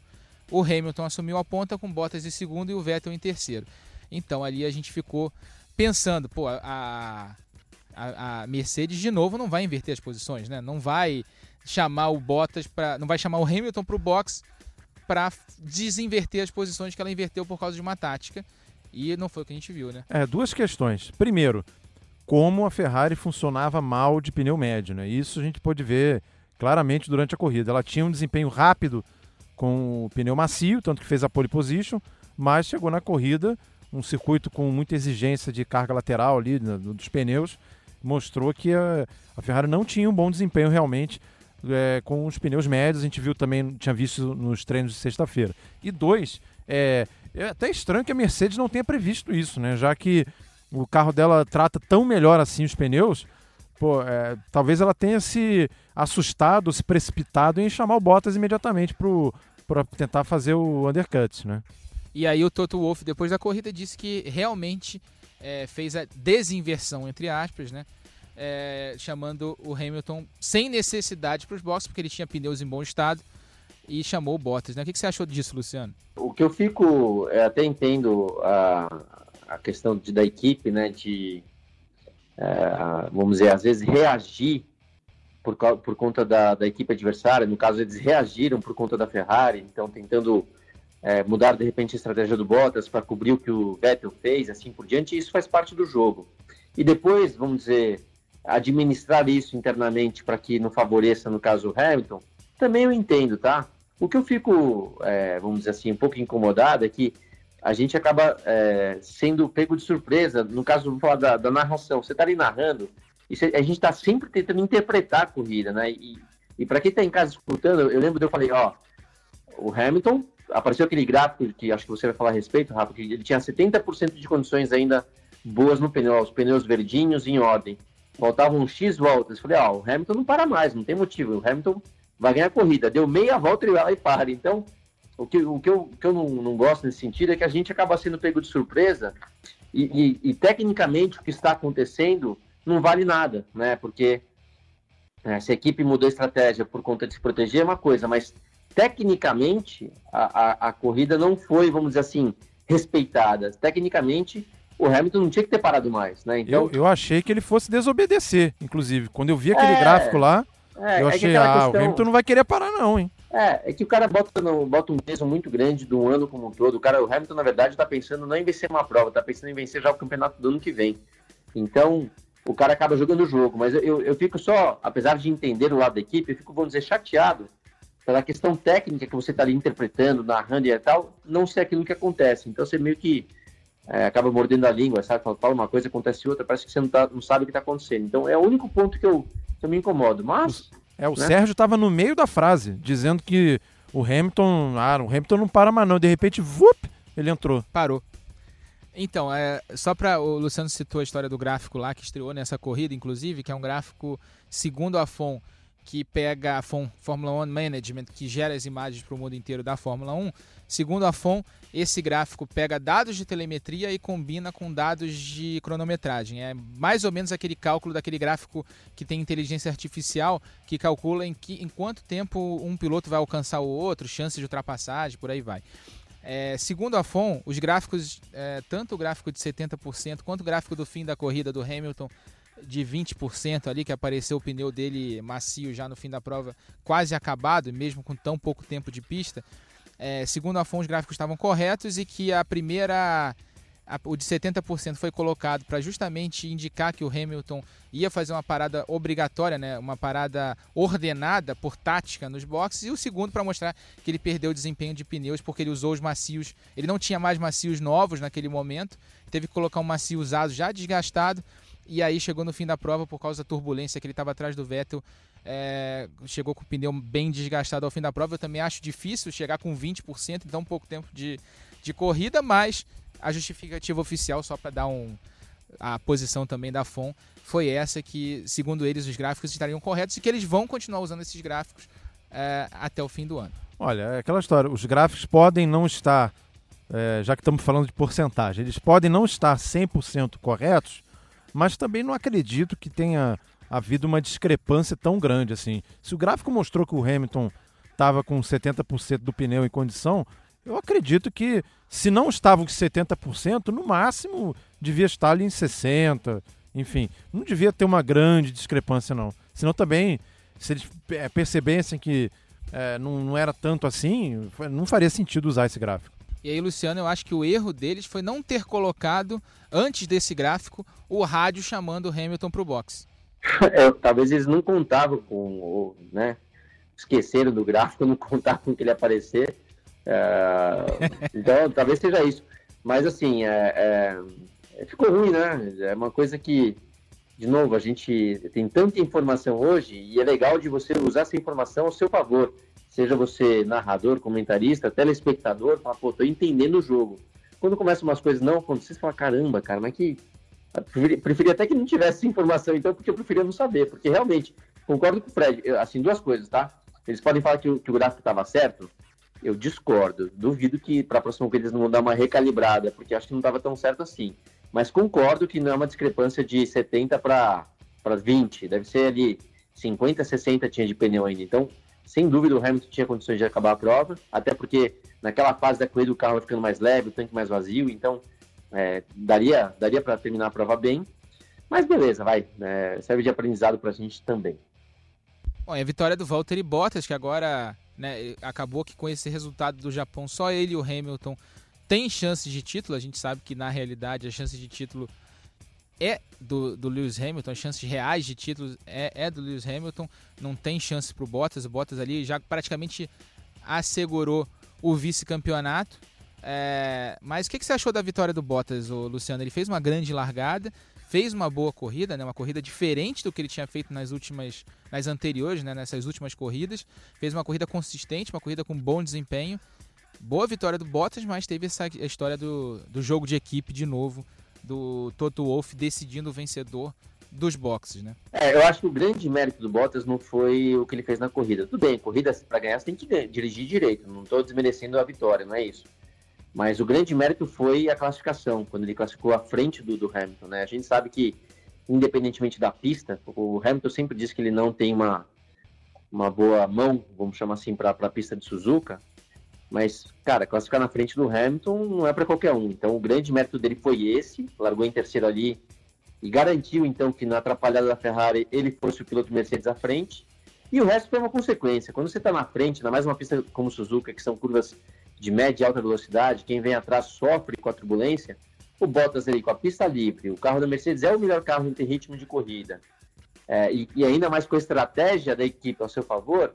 o Hamilton assumiu a ponta com Bottas em segundo e o Vettel em terceiro. Então ali a gente ficou pensando, pô, a, a, a Mercedes de novo não vai inverter as posições, né? Não vai chamar o Bottas para, não vai chamar o Hamilton para o box para desinverter as posições que ela inverteu por causa de uma tática. E não foi o que a gente viu, né? É, duas questões. Primeiro, como a Ferrari funcionava mal de pneu médio, né? Isso a gente pôde ver claramente durante a corrida. Ela tinha um desempenho rápido com o pneu macio, tanto que fez a pole position, mas chegou na corrida, um circuito com muita exigência de carga lateral ali né, dos pneus, mostrou que a, a Ferrari não tinha um bom desempenho realmente é, com os pneus médios, a gente viu também, tinha visto nos treinos de sexta-feira. E dois, é, é até estranho que a Mercedes não tenha previsto isso, né? Já que o carro dela trata tão melhor assim os pneus, pô, é, talvez ela tenha se assustado, se precipitado em chamar o Bottas imediatamente para tentar fazer o undercut, né? E aí o Toto Wolff, depois da corrida, disse que realmente é, fez a desinversão, entre aspas, né? É, chamando o Hamilton sem necessidade para os boxes, porque ele tinha pneus em bom estado e chamou o Bottas. Né? O que, você achou disso, Luciano? O que eu fico, eu até entendo a, a questão de, da equipe, né, de, é, vamos dizer, às vezes reagir por, por conta da, da equipe adversária, no caso eles reagiram por conta da Ferrari, então tentando é, mudar de repente a estratégia do Bottas para cobrir o que o Vettel fez, assim por diante, isso faz parte do jogo. E depois, vamos dizer, administrar isso internamente para que não favoreça, no caso, o Hamilton, também eu entendo, tá? O que eu fico, é, vamos dizer assim, um pouco incomodado é que a gente acaba é, sendo pego de surpresa. No caso, vou falar da, da narração. Você está ali narrando e a gente está sempre tentando interpretar a corrida, né? E, e para quem está em casa escutando, eu lembro de eu falei, ó, o Hamilton, apareceu aquele gráfico que acho que você vai falar a respeito, Rafa, que ele tinha 70% de condições ainda boas no pneu, os pneus verdinhos em ordem faltavam X voltas. Falei, ó, o Hamilton não para mais, não tem motivo. O Hamilton vai ganhar a corrida. Deu meia volta, ele vai e para. Então, o que, o que eu, o que eu não, não gosto nesse sentido é que a gente acaba sendo pego de surpresa e, e, e tecnicamente o que está acontecendo não vale nada, né? Porque é, se a equipe mudou a estratégia por conta de se proteger é uma coisa, mas tecnicamente a, a, a corrida não foi, vamos dizer assim, respeitada. Tecnicamente o Hamilton não tinha que ter parado mais, né? Então... Eu, eu achei que ele fosse desobedecer, inclusive. Quando eu vi aquele é, gráfico lá, é, eu é achei, ah, questão... o Hamilton não vai querer parar não, hein? É, é que o cara bota, no, bota um peso muito grande do ano como um todo. O cara, o Hamilton, na verdade, está pensando não em vencer uma prova, está pensando em vencer já o campeonato do ano que vem. Então, o cara acaba jogando o jogo. Mas eu, eu fico só, apesar de entender o lado da equipe, eu fico, vamos dizer, chateado pela questão técnica que você está ali interpretando, narrando e tal, não ser aquilo que acontece. Então, você meio que é, acaba mordendo a língua, sabe? Fala uma coisa, acontece outra, parece que você não, tá, não sabe o que está acontecendo. Então é o único ponto que eu, que eu me incomodo. Mas. É, o né? Sérgio estava no meio da frase, dizendo que o Hamilton. Ah, o Hamilton não para mais, não. De repente, vup, ele entrou. Parou. Então, é, só para o Luciano citou a história do gráfico lá que estreou nessa corrida, inclusive, que é um gráfico segundo a FON que pega a FON Fórmula One Management, que gera as imagens para o mundo inteiro da Fórmula 1. Segundo a FON, esse gráfico pega dados de telemetria e combina com dados de cronometragem. É mais ou menos aquele cálculo daquele gráfico que tem inteligência artificial, que calcula em, que, em quanto tempo um piloto vai alcançar o outro, chances de ultrapassagem, por aí vai. É, segundo a FON, os gráficos, é, tanto o gráfico de 70% quanto o gráfico do fim da corrida do Hamilton de 20% ali, que apareceu o pneu dele macio já no fim da prova, quase acabado, mesmo com tão pouco tempo de pista. É, segundo a FON, os gráficos estavam corretos e que a primeira, o de 70% foi colocado para justamente indicar que o Hamilton ia fazer uma parada obrigatória, né, uma parada ordenada por tática nos boxes, e o segundo para mostrar que ele perdeu o desempenho de pneus porque ele usou os macios, ele não tinha mais macios novos naquele momento, teve que colocar um macio usado já desgastado e aí chegou no fim da prova por causa da turbulência que ele estava atrás do Vettel. É, chegou com o pneu bem desgastado ao fim da prova. Eu também acho difícil chegar com 20%, então pouco tempo de, de corrida, mas a justificativa oficial, só para dar um, a posição também da FON, foi essa que, segundo eles, os gráficos estariam corretos e que eles vão continuar usando esses gráficos é, até o fim do ano. Olha, é aquela história, os gráficos podem não estar, é, já que estamos falando de porcentagem, eles podem não estar 100% corretos, mas também não acredito que tenha havido uma discrepância tão grande assim. Se o gráfico mostrou que o Hamilton estava com 70% do pneu em condição, eu acredito que se não estava com 70%, no máximo devia estar ali em 60%, enfim, não devia ter uma grande discrepância não. Senão também, se eles percebessem que é, não, não era tanto assim, não faria sentido usar esse gráfico. E aí, Luciano, eu acho que o erro deles foi não ter colocado, antes desse gráfico, o rádio chamando o Hamilton para o box. É, talvez eles não contavam com, né? Esqueceram do gráfico, não contavam com que ele aparecer. É, então, talvez seja isso. Mas, assim, é, é, ficou ruim, né? É uma coisa que, de novo, a gente tem tanta informação hoje e é legal de você usar essa informação ao seu favor seja você narrador, comentarista, telespectador, fala, pô, tô entendendo o jogo. Quando começam umas coisas não acontecer, você fala, caramba, cara, mas que. Preferi, preferi até que não tivesse informação, então, porque eu preferia não saber, porque realmente, concordo com o Fred, assim, duas coisas, tá? Eles podem falar que que o gráfico estava certo, eu discordo. Duvido que para a próxima vez eles não vão dar uma recalibrada, porque acho que não estava tão certo assim. Mas concordo que não é uma discrepância de 70 para 20, deve ser ali 50, 60 tinha de pneu ainda. Então, sem dúvida o Hamilton tinha condições de acabar a prova, até porque naquela fase da corrida o carro vai ficando mais leve, o tanque mais vazio, então é, daria, daria para terminar a prova bem. Mas beleza, vai. É, serve de aprendizado para a gente também. Bom, a vitória do Valtteri Bottas, que agora né, acabou que com esse resultado do Japão, só ele e o Hamilton têm chances de título. A gente sabe que na realidade a chance de título é do, do Lewis Hamilton, as chances reais de títulos é, é do Lewis Hamilton, não tem chance para o Bottas, o Bottas ali já praticamente assegurou o vice-campeonato. É, mas o que, que, você achou da vitória do Bottas, o Luciano? Ele fez uma grande largada, fez uma boa corrida, né, uma corrida diferente do que ele tinha feito nas últimas, nas anteriores, né, nessas últimas corridas. Fez uma corrida consistente, uma corrida com bom desempenho. Boa vitória do Bottas, mas teve essa história do, do jogo de equipe de novo do Toto Wolff decidindo o vencedor dos boxes, né? É, eu acho que o grande mérito do Bottas não foi o que ele fez na corrida. Tudo bem, corrida para ganhar você tem que dirigir direito, não estou desmerecendo a vitória, não é isso. Mas o grande mérito foi a classificação, quando ele classificou à frente do, do Hamilton, né? A gente sabe que, independentemente da pista, o Hamilton sempre diz que ele não tem uma, uma boa mão, vamos chamar assim, para a pista de Suzuka, mas, cara, classificar na frente do Hamilton não é para qualquer um. Então, o grande mérito dele foi esse. Largou em terceiro ali e garantiu, então, que na atrapalhada da Ferrari ele fosse o piloto Mercedes à frente. E o resto foi uma consequência. Quando você está na frente, na mais uma pista como Suzuka, que são curvas de média e alta velocidade, quem vem atrás sofre com a turbulência. O Bottas ali com a pista livre, o carro da Mercedes é o melhor carro em ritmo de corrida. É, e, e ainda mais com a estratégia da equipe ao seu favor,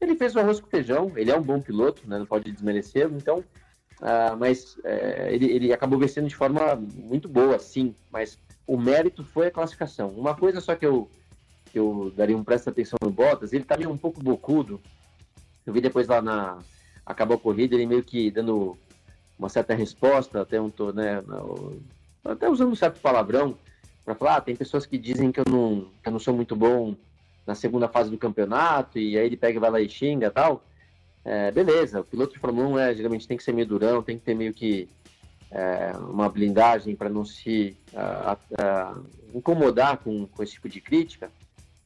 ele fez o arroz com feijão, ele é um bom piloto, né, não pode desmerecer, então, uh, mas uh, ele, ele acabou vencendo de forma muito boa, sim, mas o mérito foi a classificação. Uma coisa só que eu, que eu daria um presta atenção no Bottas, ele tá meio um pouco bocudo, eu vi depois lá na... acabou a corrida, ele meio que dando uma certa resposta, até um né, até usando um certo palavrão, para falar, ah, tem pessoas que dizem que eu, não, que eu não sou muito bom na segunda fase do campeonato, e aí ele pega e vai lá e xinga tal. É, beleza, o piloto de Fórmula 1 é, geralmente tem que ser meio durão, tem que ter meio que é, uma blindagem para não se incomodar com, com esse tipo de crítica.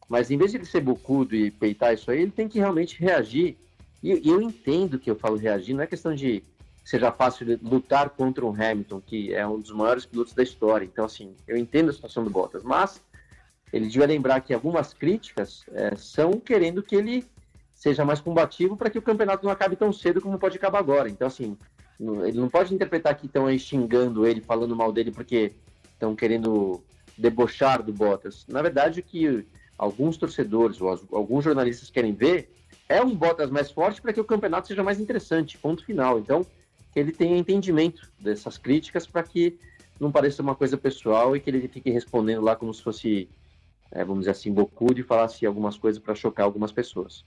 Mas em vez de ele ser bocudo e peitar isso aí, ele tem que realmente reagir. E, eu entendo que eu falo reagir, não é questão de seja fácil lutar contra um Hamilton, que é um dos maiores pilotos da história. Então, assim, eu entendo a situação do Bottas, mas ele devia lembrar que algumas críticas é, são querendo que ele seja mais combativo para que o campeonato não acabe tão cedo como pode acabar agora. Então, assim, ele não pode interpretar que estão aí xingando ele, falando mal dele porque estão querendo debochar do Bottas. Na verdade, o que alguns torcedores ou alguns jornalistas querem ver é um Bottas mais forte para que o campeonato seja mais interessante. Ponto final. Então, que ele tenha entendimento dessas críticas para que não pareça uma coisa pessoal e que ele fique respondendo lá como se fosse, é, vamos dizer assim, bocudo e falasse algumas coisas para chocar algumas pessoas.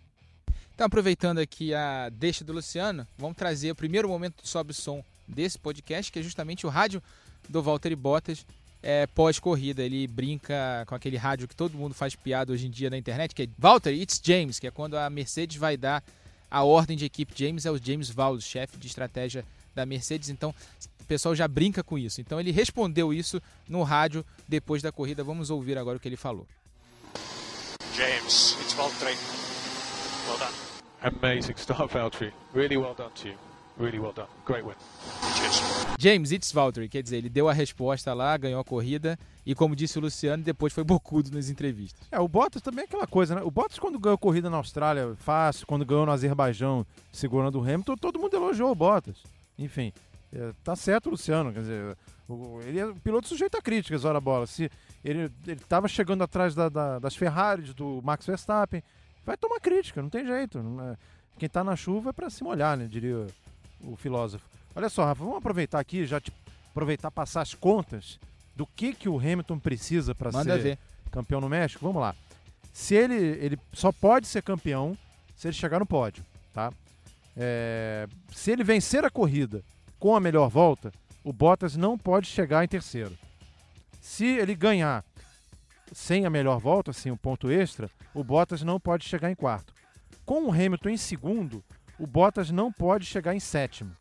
Então, aproveitando aqui a deixa do Luciano, vamos trazer o primeiro momento do Sobe Som desse podcast, que é justamente o rádio do Walter Bottas é, pós-corrida. Ele brinca com aquele rádio que todo mundo faz piada hoje em dia na internet, que é Walter, it's James, que é quando a Mercedes vai dar a ordem de equipe. James é o James Vowles, chefe de estratégia da Mercedes, então o pessoal já brinca com isso. Então ele respondeu isso no rádio depois da corrida. Vamos ouvir agora o que ele falou. James, it's Valtteri. Well done. Amazing start, Valtteri. Really well done to you. Really well done. Great win. James, it's Valtteri. Quer dizer, ele deu a resposta lá, ganhou a corrida e, como disse o Luciano, depois foi bocudo nas entrevistas. É, o Bottas também é aquela coisa, né? O Bottas, quando ganhou a corrida na Austrália, fácil, quando ganhou no Azerbaijão, segurando o Hamilton, todo mundo elogiou o Bottas. Enfim, é, tá certo Luciano, quer dizer, o, ele é um piloto sujeito a críticas, ora bola. Se ele estava chegando atrás da, da, das Ferraris, do Max Verstappen, vai tomar crítica, não tem jeito. Não é, quem está na chuva é para se molhar, né, diria o filósofo. Olha só, Rafa, vamos aproveitar aqui, já te, aproveitar passar as contas do que, que o Hamilton precisa para ser ver. campeão no México. Vamos lá. Se ele, ele só pode ser campeão se ele chegar no pódio, tá? É, se ele vencer a corrida com a melhor volta, o Bottas não pode chegar em terceiro. Se ele ganhar sem a melhor volta, sem o um ponto extra, o Bottas não pode chegar em quarto. Com o Hamilton em segundo, o Bottas não pode chegar em sétimo.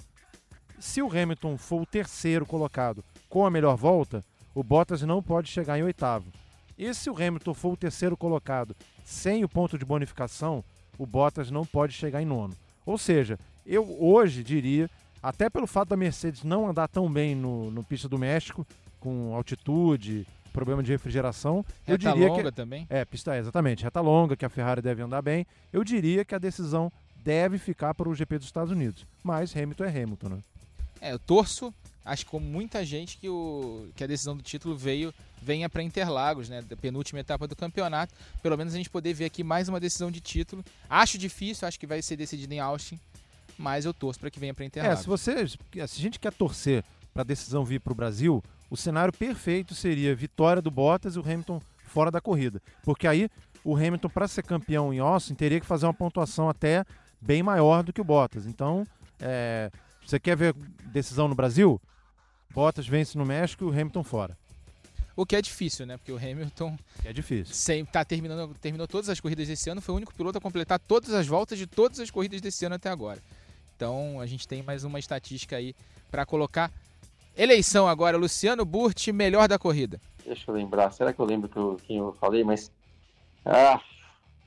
Se o Hamilton for o terceiro colocado com a melhor volta, o Bottas não pode chegar em oitavo. E se o Hamilton for o terceiro colocado sem o ponto de bonificação, o Bottas não pode chegar em nono. Ou seja, eu hoje diria, até pelo fato da Mercedes não andar tão bem no, no pista do México, com altitude, problema de refrigeração, reta eu diria longa que também. é pista é, exatamente, reta longa que a Ferrari deve andar bem. Eu diria que a decisão deve ficar para o GP dos Estados Unidos, mas Hamilton é Hamilton, né? É, eu torço, acho que como muita gente que o que a decisão do título veio venha para Interlagos, né, da penúltima etapa do campeonato, pelo menos a gente poder ver aqui mais uma decisão de título. Acho difícil, acho que vai ser decidido em Austin, mas eu torço para que venha para Interlagos. É, se você, se a gente quer torcer para a decisão vir para o Brasil, o cenário perfeito seria vitória do Bottas e o Hamilton fora da corrida, porque aí o Hamilton para ser campeão em Austin teria que fazer uma pontuação até bem maior do que o Bottas. Então, é, você quer ver decisão no Brasil? Bottas vence no México e o Hamilton fora. O que é difícil, né? Porque o Hamilton. É difícil. Sem, tá terminando, terminou todas as corridas desse ano, foi o único piloto a completar todas as voltas de todas as corridas desse ano até agora. Então a gente tem mais uma estatística aí para colocar. Eleição agora, Luciano Burti, melhor da corrida. Deixa eu lembrar, será que eu lembro que eu, quem eu falei, mas. Ah,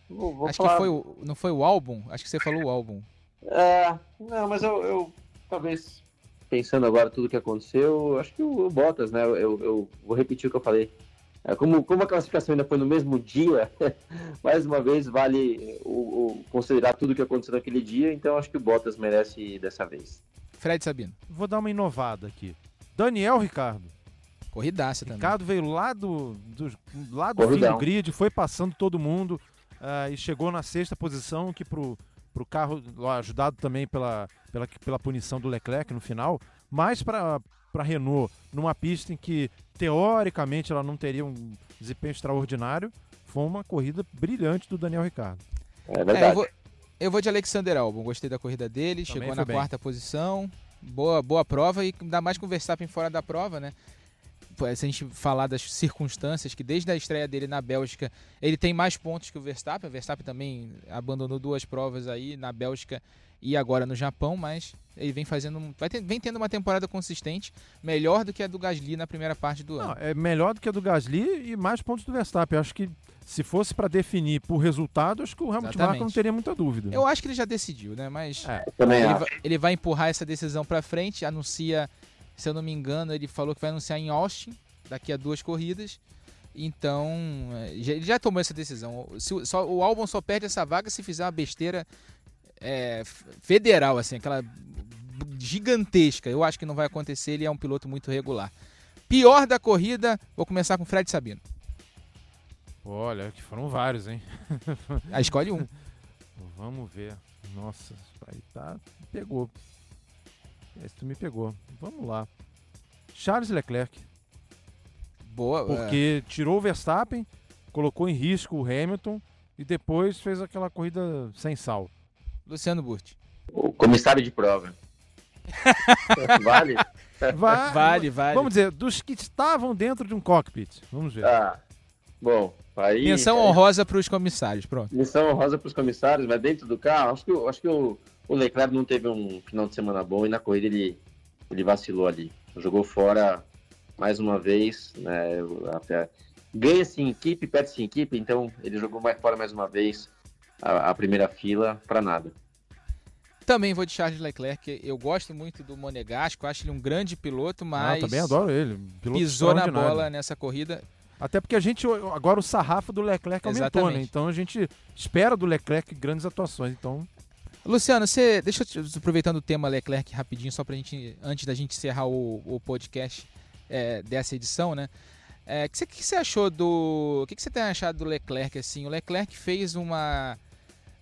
vou, vou Acho falar... que foi o, não foi o álbum? Acho que você falou o álbum. É, não, mas eu, eu talvez pensando agora tudo que aconteceu, acho que o, o Bottas, né? Eu, eu, vou repetir o que eu falei. É, como, como a classificação ainda foi no mesmo dia, mais uma vez vale o, o, considerar tudo que aconteceu naquele dia, então acho que o Bottas merece dessa vez. Fred Sabino. Vou dar uma inovada aqui. Daniel Ricardo. Corridaça também. Ricardo veio lá do, do, lá do fim do grid, foi passando todo mundo uh, e chegou na sexta posição, que pro, pro carro, ajudado também pela, pela, pela punição do Leclerc no final, mas para a Renault, numa pista em que teoricamente ela não teria um desempenho extraordinário, foi uma corrida brilhante do Daniel Ricardo. É verdade. É, eu, vou, eu, vou, de Alexander Albon, gostei da corrida dele, também chegou na bem. quarta posição. Boa, boa prova e ainda mais com o Verstappen fora da prova, né? Se a gente falar das circunstâncias, que desde a estreia dele na Bélgica, ele tem mais pontos que o Verstappen. O Verstappen também abandonou duas provas aí na Bélgica e agora no Japão, mas ele vem fazendo, vai ter, vem tendo uma temporada consistente, melhor do que a do Gasly na primeira parte do Não, ano. é melhor do que a do Gasly e mais pontos do Verstappen. Eu acho que se fosse para definir por resultado, acho que o Hamilton. Marco não teria muita dúvida. Eu acho que ele já decidiu, né? Mas É. Também ele, vai, ele vai empurrar essa decisão para frente, anuncia, se eu não me engano, ele falou que vai anunciar em Austin daqui a duas corridas. Então, é, ele já tomou essa decisão. Se o- só, o Albon só perde essa vaga se fizer uma besteira é, federal, assim, aquela gigantesca. Eu acho que não vai acontecer, ele é um piloto muito regular. Pior da corrida, vou começar com o Fred Sabino. Olha, que foram vários, hein? A escolhe um. Vamos ver. Nossa, tá. Pegou. Esse tu me pegou. Vamos lá. Charles Leclerc. Boa. é, Porque tirou o Verstappen, colocou em risco o Hamilton e depois fez aquela corrida sem sal. Luciano Burti. O comissário de prova. vale? Vai- Vale, vale. Vamos dizer, dos que estavam dentro de um cockpit. Vamos ver. Ah, bom, aí. Menção aí- honrosa para os comissários, pronto. Missão honrosa para os comissários, mas dentro do carro, acho que, o- acho que o, o Leclerc não teve um final de semana bom e na corrida ele, ele vacilou ali. Jogou fora mais uma vez, né? Até, ganha-se em equipe, perde-se em equipe, então ele jogou mais fora mais uma vez a, a primeira fila para nada. Também vou de Charles Leclerc. Eu gosto muito do Monegasco, acho ele um grande piloto, Ah, mas eu também adoro ele. Piloto pisou na bola nessa corrida. Até porque a gente, agora o sarrafo do Leclerc aumentou, né? Exatamente. Então a gente espera do Leclerc grandes atuações. Então, Luciano, você deixa eu te- aproveitando o tema Leclerc rapidinho, só pra gente, antes da gente encerrar o, o podcast é, dessa edição, né? É, O que, você- que você achou do. O que, que você tem achado do Leclerc assim? O Leclerc fez uma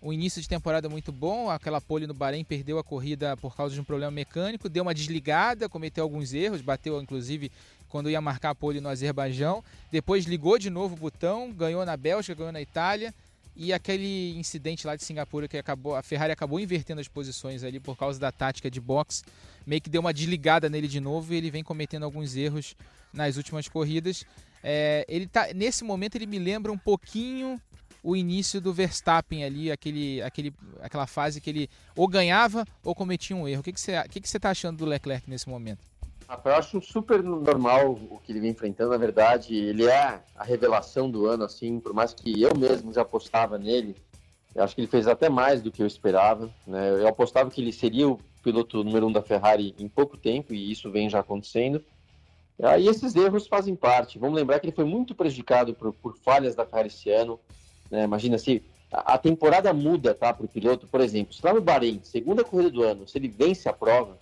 um início de temporada muito bom, aquela pole no Bahrein perdeu a corrida por causa de um problema mecânico, deu uma desligada, cometeu alguns erros, bateu inclusive quando ia marcar a pole no Azerbaijão, depois ligou de novo o botão, ganhou na Bélgica, ganhou na Itália, e aquele incidente lá de Singapura que acabou, a Ferrari acabou invertendo as posições ali por causa da tática de box, meio que deu uma desligada nele de novo e ele vem cometendo alguns erros nas últimas corridas. É, ele tá nesse momento ele me lembra um pouquinho o início do Verstappen ali, aquele, aquele, aquela fase que ele ou ganhava ou cometia um erro. O que, que, você, o que, que você tá achando do Leclerc nesse momento? Rafael, eu acho super normal o que ele vem enfrentando. Na verdade, ele é a revelação do ano, assim, por mais que eu mesmo já apostava nele. Eu acho que ele fez até mais do que eu esperava. Né? Eu apostava que ele seria o piloto número um da Ferrari em pouco tempo, e isso vem já acontecendo. Aí esses erros fazem parte. Vamos lembrar que ele foi muito prejudicado por, por falhas da Ferrari esse ano. né? Imagina se a, a temporada muda tá, para o piloto. Por exemplo, se lá no Bahrein, segunda corrida do ano, se ele vence a prova,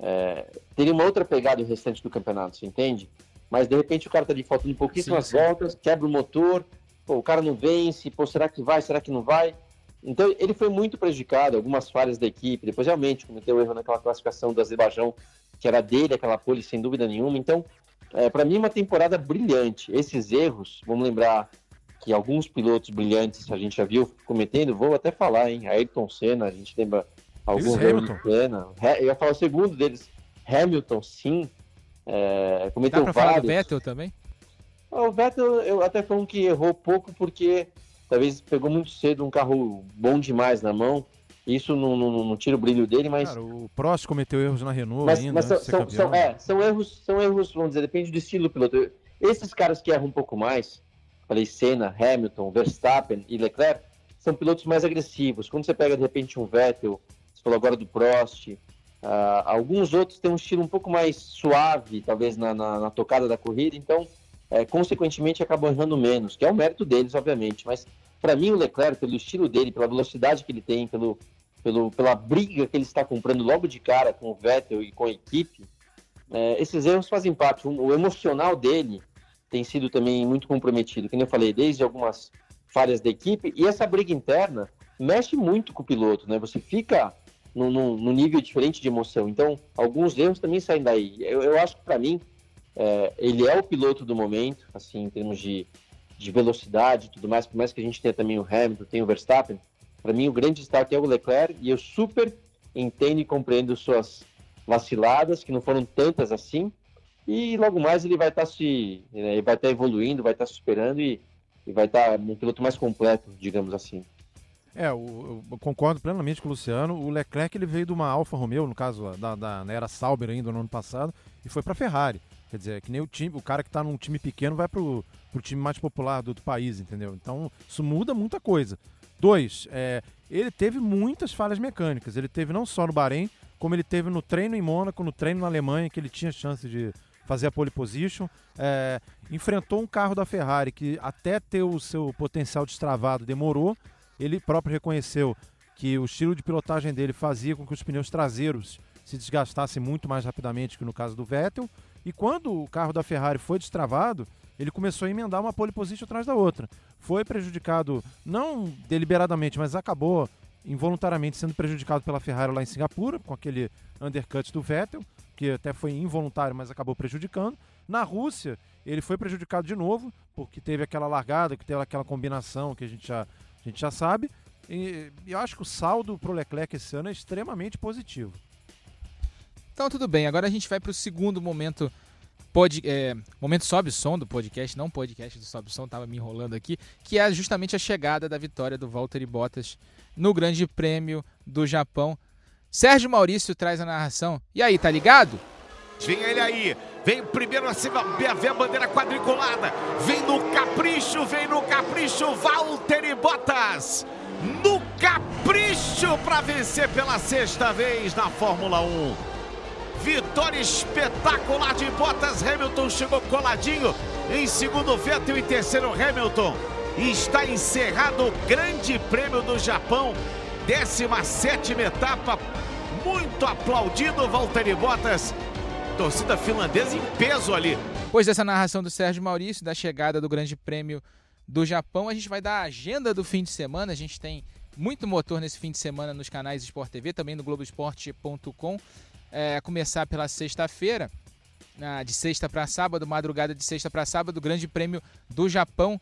é, teria uma outra pegada o restante do campeonato, você entende? Mas de repente o cara tá ali faltando pouquíssimas Sim, sim. voltas, quebra o motor, pô, o cara não vence, pô, será que vai, será que não vai? Então ele foi muito prejudicado, algumas falhas da equipe, depois realmente cometeu erro naquela classificação do Azerbaijão, que era dele, aquela pole, sem dúvida nenhuma. Então, é, para mim, uma temporada brilhante. Esses erros, vamos lembrar que alguns pilotos brilhantes a gente já viu cometendo, vou até falar, hein? Ayrton Senna, a gente lembra alguns. Ha- Eu ia falar o segundo deles, Hamilton, sim, é, Dá cometeu pra falar do vários. Vettel também? Ah, O Vettel, eu até foi um que errou pouco porque talvez pegou muito cedo um carro bom demais na mão. Isso não, não, não tira o brilho dele, mas cara, o Prost cometeu erros na Renault mas, ainda, mas né, são, são, são- é, são erros, são erros, vamos dizer, depende do estilo do piloto. Esses caras que erram um pouco mais, falei Senna, Hamilton, Verstappen e Leclerc, são pilotos mais agressivos. Quando você pega de repente um Vettel, você falou agora do Prost, ah, alguns outros têm um estilo um pouco mais suave, talvez na, na- na tocada da corrida, então, é, consequentemente, acabam errando menos, que é o mérito deles, obviamente. Mas para mim, o Leclerc, pelo estilo dele, pela velocidade que ele tem, pelo, pelo, pela briga que ele está comprando logo de cara com o Vettel e com a equipe, é, esses erros fazem parte. O emocional dele tem sido também muito comprometido, como eu falei, desde algumas falhas da equipe, e essa briga interna mexe muito com o piloto, né? Você fica num, nível diferente de emoção. Então, alguns erros também saem daí. Eu, eu acho que, para mim, é, ele é o piloto do momento, assim, em termos de, de velocidade e tudo mais, por mais que a gente tenha também o Hamilton, tem o Verstappen, para mim o grande destaque é o Leclerc, e eu super entendo e compreendo suas vaciladas, que não foram tantas assim. E logo mais ele vai estar tá se. Né, vai estar tá evoluindo, vai estar tá superando e, e vai estar tá um piloto mais completo, digamos assim. É, eu, concordo plenamente com o Luciano. O Leclerc ele veio de uma Alfa Romeo, no caso da, da na era Sauber ainda no ano passado, e foi para a Ferrari. Quer dizer, que nem o time, o cara que está num time pequeno vai pro, pro time mais popular do, do, país, entendeu? Então, isso muda muita coisa. Dois, é, ele teve muitas falhas mecânicas. Ele teve não só no Bahrein, como ele teve no treino em Mônaco, no treino na Alemanha, que ele tinha chance de fazer a pole position. É, enfrentou um carro da Ferrari que até ter o seu potencial destravado demorou. Ele próprio reconheceu que o estilo de pilotagem dele fazia com que os pneus traseiros se desgastassem muito mais rapidamente que no caso do Vettel. E quando o carro da Ferrari foi destravado, ele começou a emendar uma pole position atrás da outra. Foi prejudicado, não deliberadamente, mas acabou involuntariamente sendo prejudicado pela Ferrari lá em Singapura, com aquele undercut do Vettel, que até foi involuntário, mas acabou prejudicando. Na Rússia, ele foi prejudicado de novo, porque teve aquela largada, que teve aquela combinação que a gente já, a gente já sabe. E, eu acho que o saldo para o Leclerc esse ano é extremamente positivo. Então tudo bem, agora a gente vai para o segundo momento pod, é, momento sobe som do podcast, não podcast do sobe som, tava me enrolando aqui, que é justamente a chegada da vitória do Valtteri Bottas no Grande Prêmio do Japão. Sérgio Maurício traz a narração. E aí, tá ligado? Vem ele aí, vem primeiro acima, ver a bandeira quadriculada, vem no capricho, vem no capricho, Valtteri Bottas, no capricho para vencer pela sexta vez na Fórmula 1. Vitória espetacular de Bottas. Hamilton chegou coladinho. Em segundo, Vettel. Em terceiro, Hamilton. E está encerrado o Grande Prêmio do Japão. 17 etapa. Muito aplaudido, Valtteri Bottas. Torcida finlandesa em peso ali. Depois dessa narração do Sérgio Maurício, da chegada do Grande Prêmio do Japão, a gente vai dar a agenda do fim de semana. A gente tem muito motor nesse fim de semana nos canais Sport TV, também no Globoesporte.com é, começar pela sexta-feira, de sexta para sábado, madrugada de sexta para sábado, Grande Prêmio do Japão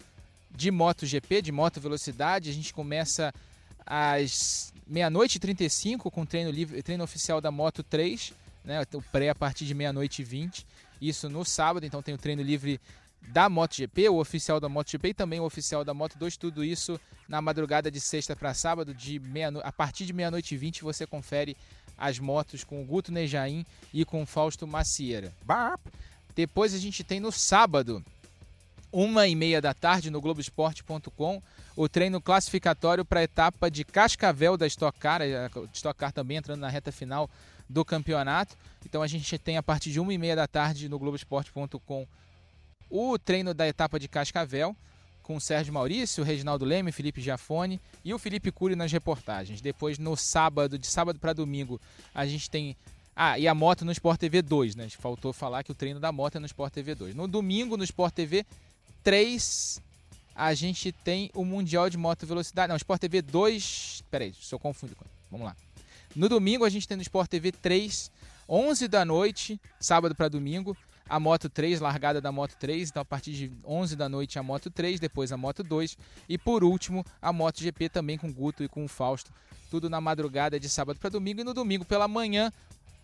de MotoGP, de moto velocidade. A gente começa às meia-noite e 35 com treino livre, treino oficial da Moto 3, né, o pré a partir de meia-noite e 20. Isso no sábado, então tem o treino livre da MotoGP, o oficial da MotoGP e também o oficial da Moto 2, tudo isso na madrugada de sexta para sábado, de meia a partir de meia-noite e 20 você confere as motos com o Guto Nejaim e com o Fausto Macieira. Depois a gente tem no sábado, uma e meia da tarde, no Globoesporte.com, o treino classificatório para a etapa de Cascavel da Stock Car, a Stock Car também entrando na reta final do campeonato. Então a gente tem a partir de uma e meia da tarde no Globoesporte.com o treino da etapa de Cascavel com o Sérgio Maurício, o Reginaldo Leme, Felipe Giafone e o Felipe Cury nas reportagens. Depois, no sábado, de sábado para domingo, a gente tem. Ah, e a moto no Sport TV 2, né? Faltou falar que o treino da moto é no Sport TV 2. No domingo, no Sport TV 3, a gente tem o Mundial de Moto Velocidade. Não, Sport TV 2. Peraí, se eu confundo. Vamos lá. No domingo, a gente tem no Sport TV 3, 11 da noite, sábado para domingo, a Moto 3, largada da Moto 3, então a partir de 11 da noite a Moto 3, depois a Moto 2 e por último a Moto GP também com Guto e com o Fausto, tudo na madrugada de sábado para domingo e no domingo pela manhã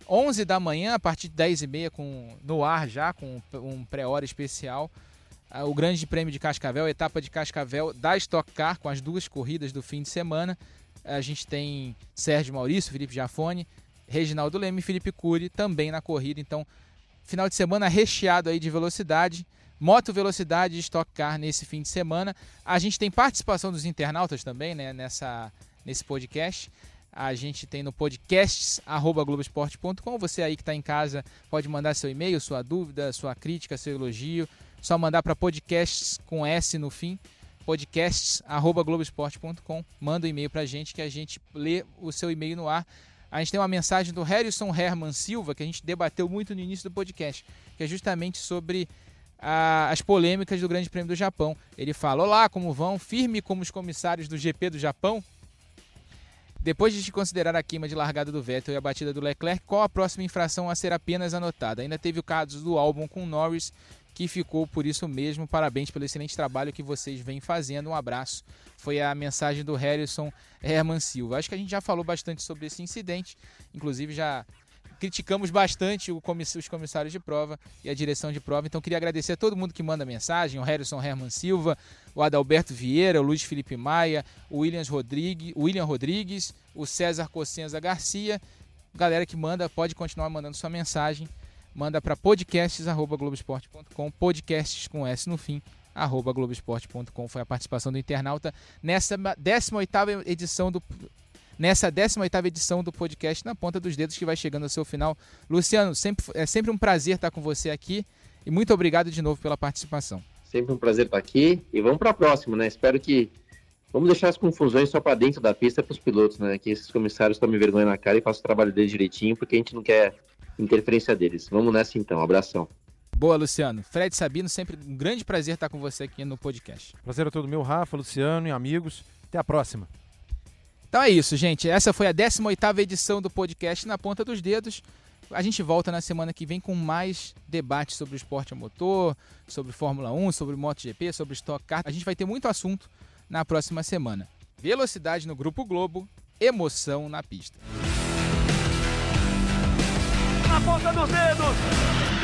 11 da manhã, a partir de 10 e meia, com, no ar já, com um pré-hora especial. O Grande Prêmio de Cascavel, etapa de Cascavel da Stock Car, com as duas corridas do fim de semana. A gente tem Sérgio Maurício, Felipe Jafone, Reginaldo Leme e Felipe Cury também na corrida. Então, Final de semana recheado aí de velocidade. Moto Velocidade e Stock Car nesse fim de semana. A gente tem participação dos internautas também né, nessa, nesse podcast. A gente tem no podcasts.globoesporte.com. Você aí que está em casa pode mandar seu e-mail, sua dúvida, sua crítica, seu elogio. Só mandar para podcasts com S no fim, podcasts.globoesporte.com. Manda um e-mail para a gente que a gente lê o seu e-mail no ar. A gente tem uma mensagem do Harrison Herman Silva, que a gente debateu muito no início do podcast, que é justamente sobre a, as polêmicas do Grande Prêmio do Japão. Ele fala: Olá, como vão? Firme como os comissários do GP do Japão? Depois de considerar a queima de largada do Vettel e a batida do Leclerc, qual a próxima infração a ser apenas anotada? Ainda teve o caso do álbum com Norris, que ficou por isso mesmo. Parabéns pelo excelente trabalho que vocês vêm fazendo. Um abraço. Foi a mensagem do Harrison Herman Silva. Acho que a gente já falou bastante sobre esse incidente, inclusive já criticamos bastante os comissários de prova e a direção de prova. Então queria agradecer a todo mundo que manda mensagem, o Harrison Herman Silva, o Adalberto Vieira, o Luiz Felipe Maia, o Williams Rodrigues, o William Rodrigues, o César Cossenza Garcia. Galera que manda, pode continuar mandando sua mensagem. Manda para podcasts.globesport.com, podcasts com S no fim, arroba globesport.com. Foi a participação do internauta nessa 18ª edição do nessa 18ª edição do podcast Na Ponta dos Dedos que vai chegando ao seu final. Luciano, sempre, é sempre um prazer estar com você aqui e muito obrigado de novo pela participação. Sempre um prazer estar aqui e vamos para a próxima, né? Espero que vamos deixar as confusões só para dentro da pista para os pilotos, né? Que esses comissários tomem vergonha na cara e façam o trabalho deles direitinho, porque a gente não quer interferência deles. Vamos nessa então. abração. Boa, Luciano. Fred Sabino, sempre um grande prazer estar com você aqui no podcast. Prazer é todo meu, Rafa, Luciano e amigos. Até a próxima. Então é isso, gente. Essa foi a 18ª edição do podcast Na Ponta dos Dedos. A gente volta na semana que vem com mais debates sobre o esporte a motor, sobre Fórmula 1, sobre MotoGP, sobre Stock Car. A gente vai ter muito assunto na próxima semana. Velocidade no Grupo Globo, emoção na pista. Na ponta dos dedos!